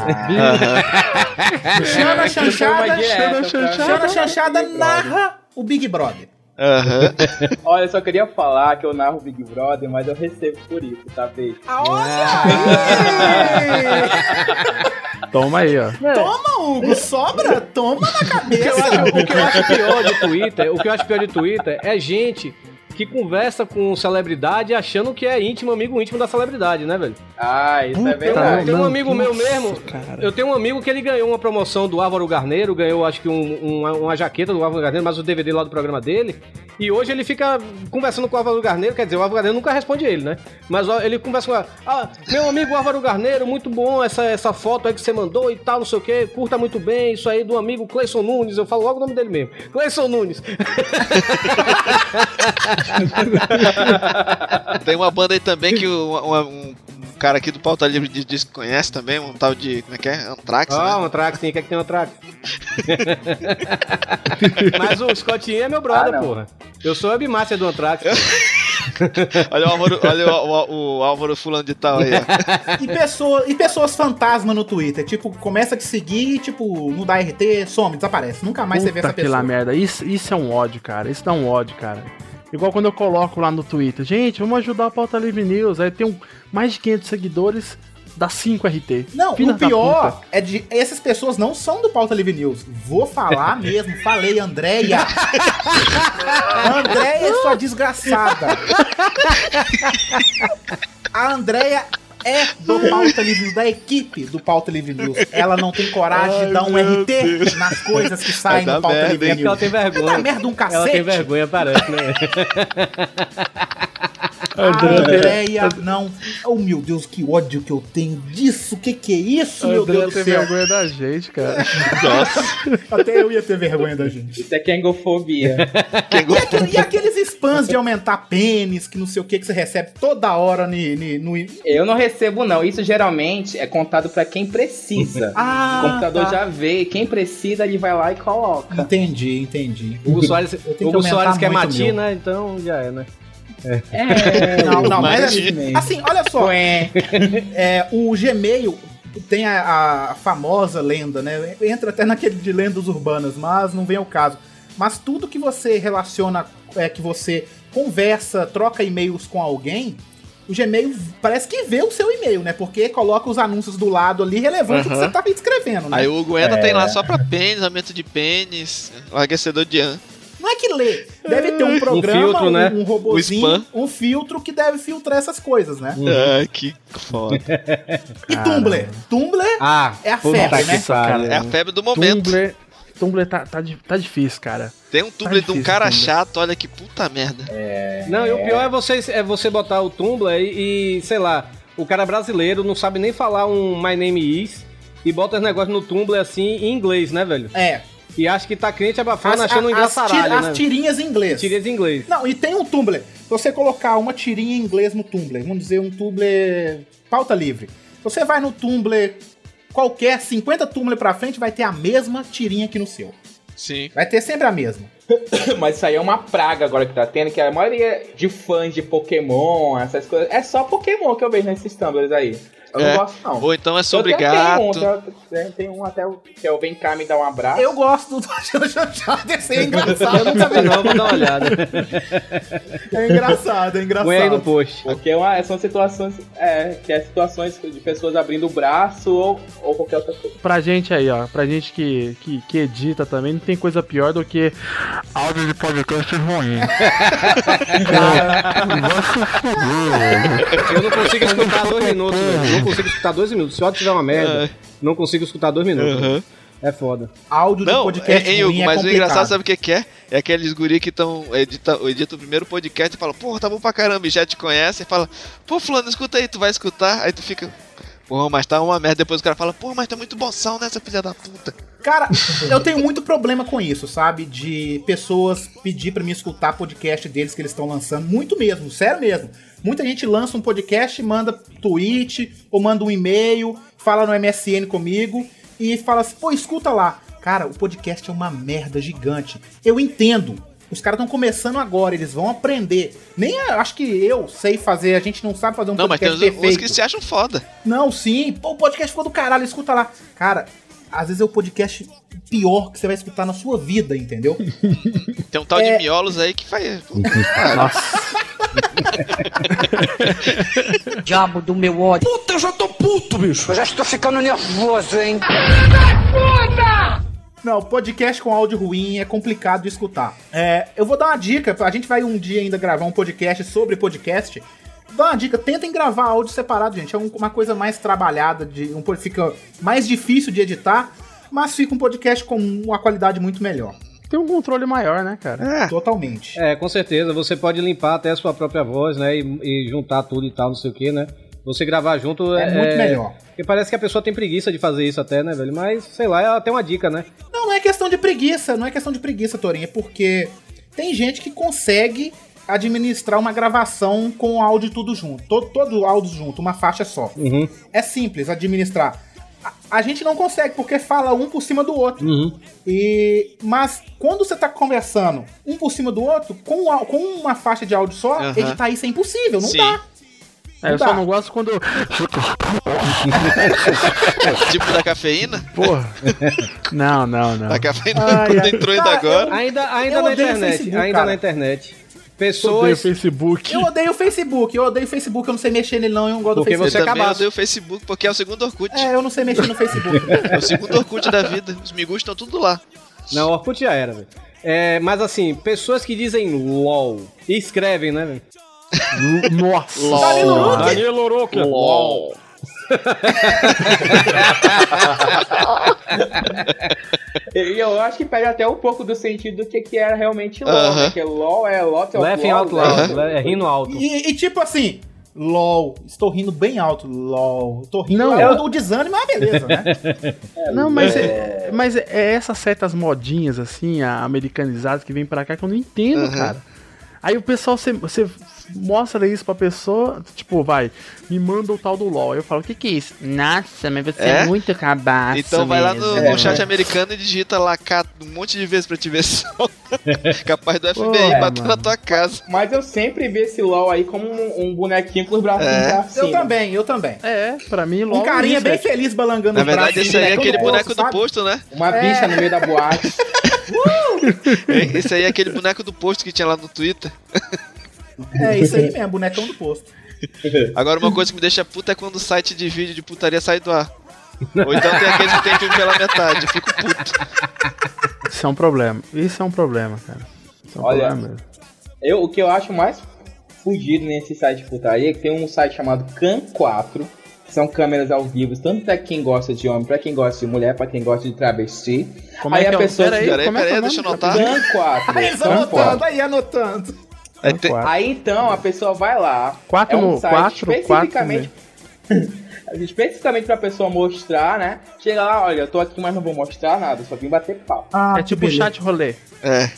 Xana Chanchada, direta, Xana pra- Xana Chanchada narra o Big Brother. Aham. Olha, eu só queria falar que eu narro o Big Brother, mas eu recebo por isso, tá, beijo? Toma aí, ó. Toma, Hugo, sobra, toma na O que, eu cabeça. acho, o que eu acho pior de Twitter, o que eu acho pior de Twitter é gente que conversa com celebridade achando que é íntimo, amigo íntimo da celebridade, né, velho? Ah, isso é Eu verdade. tenho um amigo meu Nossa, mesmo. cara. Eu tenho um amigo que ele ganhou uma promoção do Álvaro Garneiro, ganhou acho que um- uma, uma jaqueta do Álvaro Garneiro, mas o DVD lá do programa dele. E hoje ele fica conversando com o Álvaro Garneiro, quer dizer, o Álvaro Garneiro nunca responde ele, né? Mas ele conversa com ah, meu amigo Álvaro Garneiro, muito bom essa, essa foto aí que você mandou e tal, não sei o que, curta muito bem, isso aí do amigo Cleison Nunes, eu falo logo o nome dele mesmo, Cleison Nunes. Tem uma banda aí também que um, um cara aqui do Pauta Livre diz, que conhece também, um tal de. Como é que é? Anthrax, Ah, né? um Antrax, sim, quer que tem um Antrax? Mas o Scottinho é meu brother, Ah, porra. Eu sou webmaster do Antrax. Olha o Álvaro, olha o, o- o Álvaro fulano de tal aí, ó. E, pessoa, e pessoas fantasma no Twitter. Tipo, começa a te seguir, tipo, não dá RT, some, desaparece. Nunca mais você vê Puta essa que pessoa. lá merda. Isso, isso é um ódio, cara. Isso dá um ódio, cara. Igual quando eu coloco lá no Twitter, gente, vamos ajudar a Pauta Livre News. Aí tem um, mais de 500 seguidores, dá 5 RT. Não, Filha o pior é de. Essas pessoas não são do Pauta Livre News. Vou falar mesmo, falei, Andréia. Andréia, sua desgraçada. A Andréia é do Pauta Livre News, da equipe do Pauta Livre News. Ela não tem coragem de dar um RT nas coisas que saem dar Pauta merda, Livre É porque ela News. tem vergonha. Dar merda um Ela tem cacete. vergonha, parece, né? A Andréia não. Oh meu Deus, que ódio que eu tenho disso. Que que é isso, meu Deus do tem céu? vergonha da gente, cara. Até eu ia ter vergonha da gente. Isso é kengofobia. E, aquele- e aqueles spams de aumentar pênis, que não sei o que, que você recebe toda hora ni- ni- no. Eu não recebo, não. Isso geralmente é contado pra quem precisa. Ah, o computador tá. já vê. Quem precisa, ele vai lá e coloca. Entendi, entendi. Quer muito o mati, meu. né? Então já é, né? É, Não, não, mas Mas- assim, assim, olha só. É, o Gmail tem a, a famosa lenda, né? Entra até naquele de lendas urbanas, mas não vem ao caso. Mas tudo que você relaciona, é, que você conversa, troca e-mails com alguém, o Gmail parece que vê o seu e-mail, né? Porque coloca os anúncios do lado ali relevante do que você tá escrevendo, né? Aí o entra, É. tem lá só pra pênis, aumento de pênis, aquecedor de an. Não é que lê. Deve ter um programa, um, filtro, né? um robozinho, O spam. um filtro que deve filtrar essas coisas, né? Ah, que foda. E Tumblr? Tumblr Ah, é a febre, né? pariu. É a febre do momento. Tumblr, Tumblr tá, tá, tá difícil, cara. Tem um Tumblr de um cara Tumblr. chato, olha que puta merda. Não, e o pior é você, é você botar o Tumblr e, e, sei lá, o cara brasileiro não sabe nem falar um My Name Is e bota os negócios no Tumblr assim em inglês, né, velho? É. E acha que tá crente abafando, achando um as, né? as tirinhas em inglês. Tirinhas em inglês. Não, e tem um Tumblr. Se você colocar uma tirinha em inglês no Tumblr, vamos dizer um Tumblr pauta livre. Se você vai no Tumblr qualquer, 50 Tumblr pra frente, vai ter a mesma tirinha que no seu. Sim. Vai ter sempre a mesma. Mas isso aí é uma praga agora que tá tendo, que a maioria de fãs de Pokémon, essas coisas, é só Pokémon que eu vejo nesses tumblers aí. Eu É. não gosto, não. Ou então é sobre Eu até tenho um, gato. tem- tem um até que é o Vem cá me dar um abraço. Eu gosto do Esse é engraçado. Eu nunca vi não, vou dar uma olhada. É engraçado, é engraçado. Põe aí no post. Porque é uma- são situações, é, que é situações de pessoas abrindo o braço ou, ou qualquer outra coisa. Pra gente aí, ó, pra gente que, que, que edita também, não tem coisa pior do que áudio de podcast ruim. Eu não consigo escutar dois minutos, velho. Não consigo escutar dois minutos. Se o áudio tiver uma merda, não consigo escutar dois minutos. Uhum. É foda. Áudio Não, é, hein, Hugo, mas o engraçado sabe o que que é? É aqueles guri que estão edita, edita o primeiro podcast e fala, pô, tá bom pra caramba, e já te conhece, e fala, pô, fulano, escuta aí, tu vai escutar, aí tu fica, pô, mas tá uma merda, depois o cara fala, pô, mas tá muito boção nessa filha da puta. Cara, eu tenho muito problema com isso, sabe? De pessoas pedir pra mim escutar podcast deles que eles estão lançando. Muito mesmo, sério mesmo. Muita gente lança um podcast, manda tweet ou manda um e-mail, fala no MSN comigo e fala assim, pô, escuta lá. Cara, o podcast é uma merda gigante. Eu entendo. Os caras estão começando agora, eles vão aprender. Nem a- acho que eu sei fazer, a gente não sabe fazer um Não, mas tem podcast uns, uns perfeito. que se acham foda. Não, sim. Pô, o podcast ficou do caralho, escuta lá. Cara, às vezes é o podcast pior que você vai escutar na sua vida, entendeu? Tem um tal É. de miolos aí que faz. Diabo do meu ódio. Puta, eu já tô puto, bicho. Eu já estou ficando nervoso, hein? Não, podcast com áudio ruim é complicado de escutar. É, eu vou dar uma dica, a gente vai um dia ainda gravar um podcast sobre podcast. Dá uma dica, tentem gravar áudio separado, gente. É um- uma coisa mais trabalhada, de, um, fica mais difícil de editar, mas fica um podcast com uma qualidade muito melhor. Tem um controle maior, né, cara? Totalmente. É, com certeza. Você pode limpar até a sua própria voz, né? E, e juntar tudo e tal, não sei o que, né? Você gravar junto É muito melhor. Porque parece que a pessoa tem preguiça de fazer isso até, né, velho? Mas, sei lá, ela tem uma dica, né? Não, não é questão de preguiça, não é questão de preguiça, Torinho, é porque tem gente que consegue administrar uma gravação com o áudio tudo junto. Todo, todo o áudio junto, uma faixa só. Uhum. É simples administrar. A, a gente não consegue, porque fala um por cima do outro. Uhum. E, mas quando você tá conversando um por cima do outro, com, au- com uma faixa de áudio só, Aham. editar isso é impossível, não Sim. dá. É, eu dá. só não gosto quando. tipo da cafeína? Porra. Não, não, não. A cafeína Ai, quando ai. entrou ainda agora. Ainda, ainda na internet. Facebook, ainda cara. na internet. Odeio Pessoas. Facebook. Eu odeio o Facebook, eu odeio o Facebook, eu não sei mexer nele não, eu não gosto Porque do Facebook. você Eu também acabasse. odeio o Facebook, porque é o segundo Orkut. É, eu não sei mexer no Facebook. É o segundo Orkut da vida. Os migos estão tudo lá. Não, Orkut já era, velho. É, mas assim, pessoas que dizem LOL e escrevem, né, velho? Nossa. Danilo Luque. Danilo Luque. LOL. E eu acho que perde até um pouco do sentido do que, que era realmente LOL, Aham. né? Que LOL é lot of Laughing out né? loud, é rindo alto. E, e tipo assim, LOL, estou rindo bem alto, LOL. Tô rindo Não, é eu- o desânimo, mas beleza, né? Não, mas é, mas é essas certas modinhas, assim, americanizadas que vem pra cá que eu não entendo, Uhum. cara. Aí o pessoal, você, você mostra isso pra pessoa, tipo, vai, me manda o tal do LOL. Aí eu falo, o que que é isso? Nossa, mas você é, É? muito cabaço Então vai lá no, chat americano e digita lá um monte de vezes pra te ver só. Capaz do FBI Pô, bater na tua casa. Mas eu sempre vi esse LOL aí como um, um bonequinho com os bracinhos É. Eu também, eu também. É, pra mim, LOL Um carinha isso, bem é- feliz balangando Na os verdade, braços, esse aí é bonecão aquele boneco posto, do posto, né? Uma bicha no meio da boate. Esse aí é aquele boneco do posto que tinha lá no Twitter. É isso aí mesmo, bonecão do posto. Agora, uma coisa que me deixa puta é quando o site de vídeo de putaria sai do ar. Ou então tem aqueles que tem filme pela metade. Eu fico puto. Isso é um problema. Isso é um problema, cara. Isso é um Olha, problema mesmo. Eu, o que eu acho mais fugido nesse site de putaria é que tem um site chamado Can4, que são câmeras ao vivo, tanto pra quem gosta de homem, pra quem gosta de mulher, pra quem gosta de travesti. Como aí é que a é pessoa. Pera aí, Peraí, como é que é peraí, o deixa eu anotar. Can4. Aí, eles Can4. anotando, aí anotando. Aí tem- Quatro. Aí então a pessoa vai lá. Quatro é um no- site quatro, especificamente. especificamente pra pessoa mostrar, né? Chega lá, olha, eu tô aqui, mas não vou mostrar nada, só vim bater pau. Ah, É tipo chat rolê. É.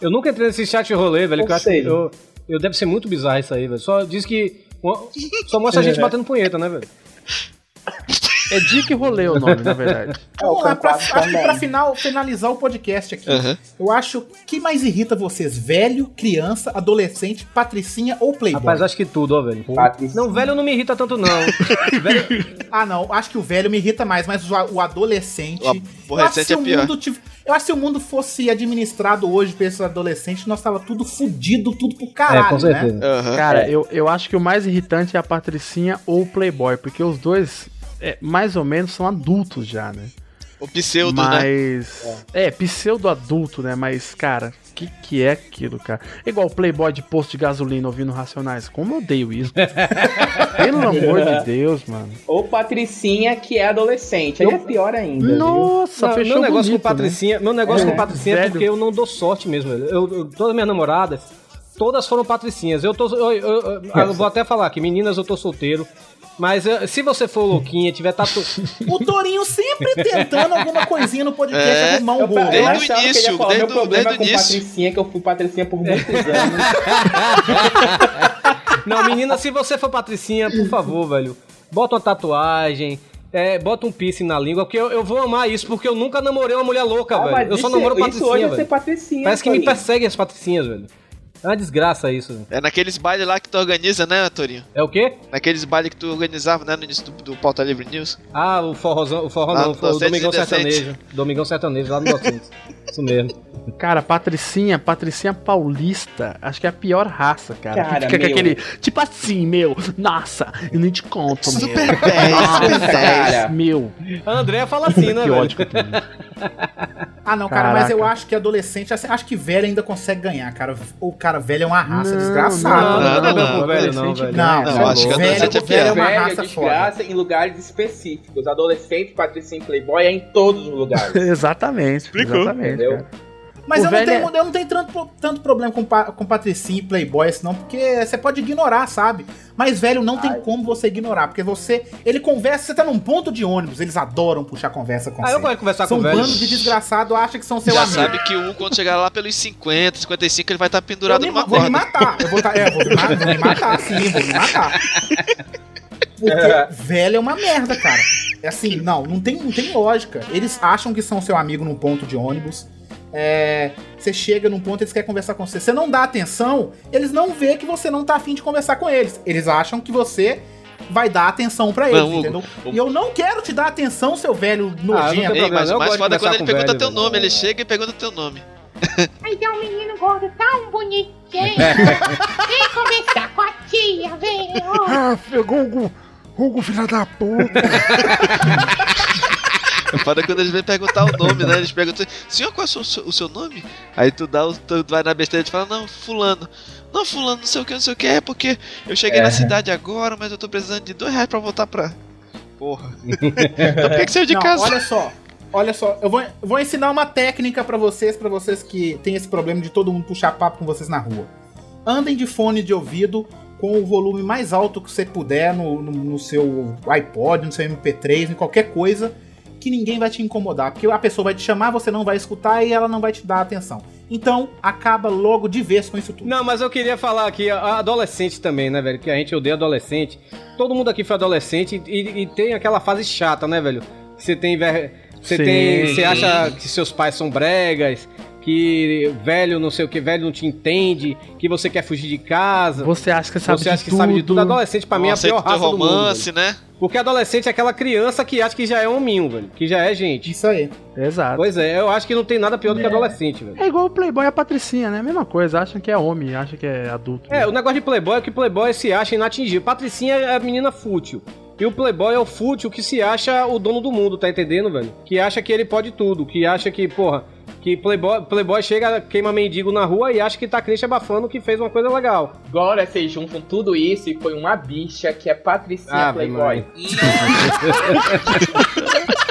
Eu nunca entrei nesse chat rolê, velho, Ou que eu acho que eu, eu deve ser muito bizarro isso aí, velho. Só diz que. Só mostra a gente batendo punheta, né, velho? É Dick Rolê o nome, na verdade. Vamos lá, pra, Can4 acho que pra final, finalizar o podcast aqui. Aham. Eu acho que mais irrita vocês? Velho, criança, adolescente, patricinha ou playboy? Rapaz, acho que tudo, ó, velho. Patrícia. Não, velho não me irrita tanto, não. velho, Ah, não. Acho que o velho me irrita mais, mas o, o adolescente. O aborrecente é o pior. mundo tiv- Eu acho que se o mundo fosse administrado hoje por esses adolescentes, nós tava tudo fudido, tudo pro caralho, é, com certeza. né? Aham. Cara, eu, eu acho que o mais irritante é a Patricinha ou o Playboy, porque os dois, é, mais ou menos, são adultos já, né? O pseudo, né? Mas. É, pseudo adulto, né? Mas, cara, que, que é aquilo, cara? É igual o Playboy de posto de gasolina ouvindo Racionais. Como eu odeio isso. Pelo amor de Deus, mano. Ou Patricinha, que é adolescente. Aí é pior ainda. Nossa, Não, fechou meu negócio bonito, com Patricinha, meu negócio É, com Patricinha é porque eu não dou sorte mesmo. Eu, eu- todas minhas namoradas, todas foram Patricinhas. Eu tô, eu, eu- eu- eu vou até falar aqui, meninas, eu tô solteiro. Mas eh, se você for louquinha, tiver tatu... O Torinho sempre tentando alguma coisinha no podcast É, arrumar um Eu, rolo. eu Desde o achava que ele início, ia falar desde meu o- problema desde o com início. Patricinha, que eu fui Patricinha por muitos anos. Não, menina, se você for Patricinha, por favor, velho, bota uma tatuagem. É, bota um piercing na língua, porque eu, eu vou amar isso, porque eu nunca namorei uma mulher louca, Ah, velho. mas Eu só isso- namoro isso Patricinha, hoje é ser Patricinha. Parece que me perseguem as Patricinhas, velho. É uma desgraça isso, velho. É naqueles bailes lá que tu organiza, né, Torinho? É o quê? Naqueles bailes que tu organizava, né, no início do, do Pauta Livre News. Ah, o forrozão, o forró não, o Domingão. Sertanejo. Domingão Sertanejo, lá no Docentes. Isso mesmo. Cara, Patricinha, Patricinha Paulista, acho que é a pior raça, cara. Cara, que fica com meu. aquele, tipo assim, meu, nossa, eu nem te conto, meu. Super 10, super 10. Cara, Meu, A André fala assim, né, que velho? ódio que eu tenho. Ah, não, cara, mas Caraca. eu acho que adolescente, assim, acho que velho ainda consegue ganhar, cara. O cara velho é uma raça Não, desgraçada. Não, não, Não, não, não, não, velho, não, velho. Não, Não, velho, acho que velho, adolescente é velho é uma velho é raça foda. desgraça em lugares específicos. Adolescente, Patricinha e Playboy é em todos os lugares. exatamente, Explicou. exatamente, Entendeu? cara. Mas O eu não, velho tenho, eu não tenho tanto, tanto problema com, com Patricinha e Playboy, senão, porque você pode ignorar, sabe? Mas, velho, não tem como você ignorar, porque você. Ele conversa, você tá num ponto de ônibus, eles adoram puxar conversa com Ah, você. eu gosto de conversar São com um velho. bando de desgraçado, acha que são seu Já amigo. sabe que um, quando chegar lá pelos 50, 55, ele vai estar Eu pendurado me, numa vou me corda. matar. Eu vou, tá, é, vou, me, vou me matar, sim, vou me matar. Porque velho é uma merda, cara. É assim, não, não tem, não tem lógica. Eles acham que são seu amigo num ponto de ônibus. É, você chega num ponto, eles querem conversar com você. Você não dá atenção, eles não vê que você não tá afim de conversar com eles. Eles acham que você vai dar atenção pra eles, entendeu? o- E eu não quero te dar atenção, seu velho Ah, não nojento. tem Ei, mas o mais foda é quando ele pergunta velho, teu velho. nome. Ele chega e pergunta teu nome. Mas é um menino gordo tão bonitinho. Vem conversar com a tia, vem. Ah, pegou Hugo, Hugo, filha da puta. O foda é quando eles vêm perguntar o nome, né? Eles perguntam, senhor, qual é o seu, o seu nome? Aí tu dá tu vai na besteira e tu fala, não, fulano. Não, fulano, não sei o que, não sei o que, é porque eu cheguei É. na cidade agora, mas eu tô precisando de dois reais pra voltar pra. Porra. então por que, que saiu de Não, casa? Olha só, olha só, eu vou, eu vou ensinar uma técnica pra vocês, pra vocês que tem esse problema de todo mundo puxar papo com vocês na rua. Andem de fone de ouvido com o volume mais alto que você puder no, no, no seu iPod, no seu MP3, em qualquer coisa, que ninguém vai te incomodar, porque a pessoa vai te chamar, você não vai escutar e ela não vai te dar atenção. Então, acaba logo de vez com isso tudo. Não, mas eu queria falar aqui, adolescente também, né, velho? Que a gente odeia adolescente. Todo mundo aqui foi adolescente e, e tem aquela fase chata, né, velho? Você tem. ver- Você tem. Você acha que seus pais são bregas, que velho não sei o que, velho não te entende, que você quer fugir de casa. Você acha que sabe Você de acha que sabe de tudo. tudo. Adolescente, pra mim, é a pior raça do mundo. romance, velho. né? Porque adolescente é aquela criança que acha que já é hominho, velho. Que já é gente. Isso aí. Exato. Pois é, eu acho que não tem nada pior do que adolescente, velho. É igual o Playboy e a Patricinha, né? Mesma coisa, acham que é homem, acham que é adulto. É, o negócio de Playboy é que Playboy se acha inatingível. Patricinha é a menina fútil. E o Playboy é o fútil que se acha o dono do mundo, tá entendendo, velho? Que acha que ele pode tudo, que acha que, porra, que Playboy, Playboy chega, queima mendigo na rua e acha que tá crente abafando que fez uma coisa legal. Agora vocês juntam tudo isso e põe uma bicha que é Patricinha Ah, Playboy.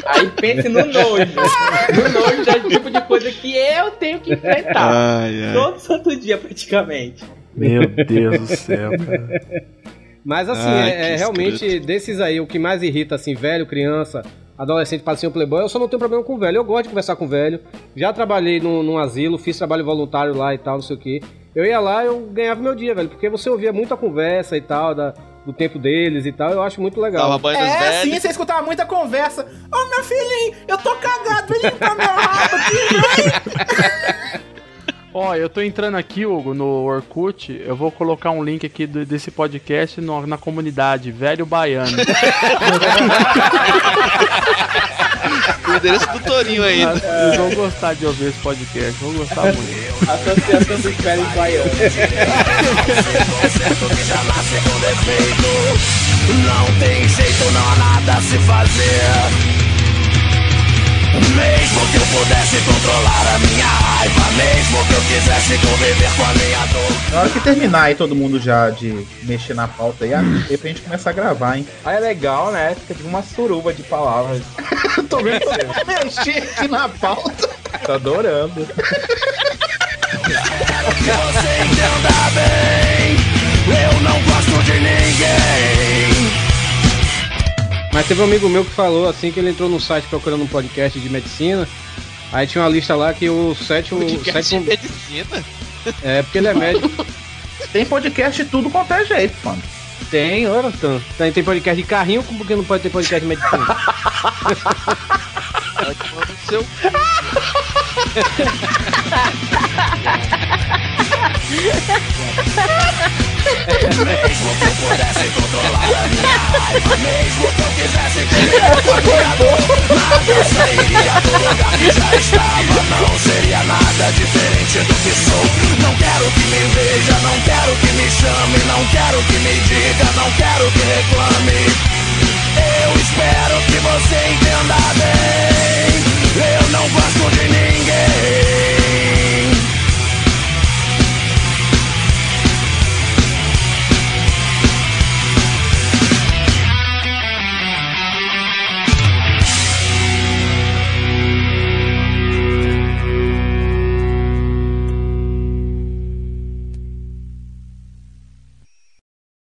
Aí pense no nojo. No nojo já é o tipo de coisa que eu tenho que enfrentar. Ai, ai. Todo santo dia, praticamente. Meu Deus do céu, cara. Mas assim, Ai, é, é realmente desses aí, o que mais irrita, assim, velho, criança, adolescente, patricinha Playboy, eu só não tenho problema com velho. Eu gosto de conversar com velho. Já trabalhei num, num asilo, fiz trabalho voluntário lá e tal, não sei o que. Eu ia lá eu ganhava meu dia, velho, porque você ouvia muita conversa e tal, da, do tempo deles e tal, eu acho muito legal. Dava banho É, velhos. sim, você escutava muita conversa. Ô, meu filhinho, eu tô cagado, vem limpar meu rabo aqui. Ó, eu tô entrando aqui, Hugo, no Orkut. Eu vou colocar um link aqui do- desse podcast no- na comunidade Velho Baiano. O endereço do Torinho ainda. Eles vão gostar de ouvir esse podcast, vão gostar muito. Associação dos velhos baianos. Não tem jeito, não há nada a se fazer Mesmo que eu pudesse controlar a minha raiva, mesmo que eu quisesse conviver com a minha dor. Na hora que terminar aí todo mundo já de mexer na pauta aí, aí pra gente começar a gravar, hein? Aí é legal, né? Fica tipo uma suruba de palavras. Tô vendo mexer aqui na pauta. Tô adorando. Quero que você entenda bem. Eu não gosto de ninguém. Mas teve um amigo meu que falou assim que ele entrou no site procurando um podcast de medicina. Aí tinha uma lista lá que o sétimo. Podcast sétimo de medicina? é, porque ele é médico. Tem podcast de tudo quanto é jeito, mano. Tem, ora, então. Tem, tem podcast de carrinho, como que não pode ter podcast de medicina? Ela te manda no seu. Mesmo que eu pudesse controlar a minha raiva Mesmo que eu quisesse criar um torturador Nada sairia do lugar que já estava Não seria nada diferente do que sou Não quero que me veja, não quero que me chame Não quero que me diga, não quero que reclame Eu espero que você entenda bem Eu não gosto de ninguém.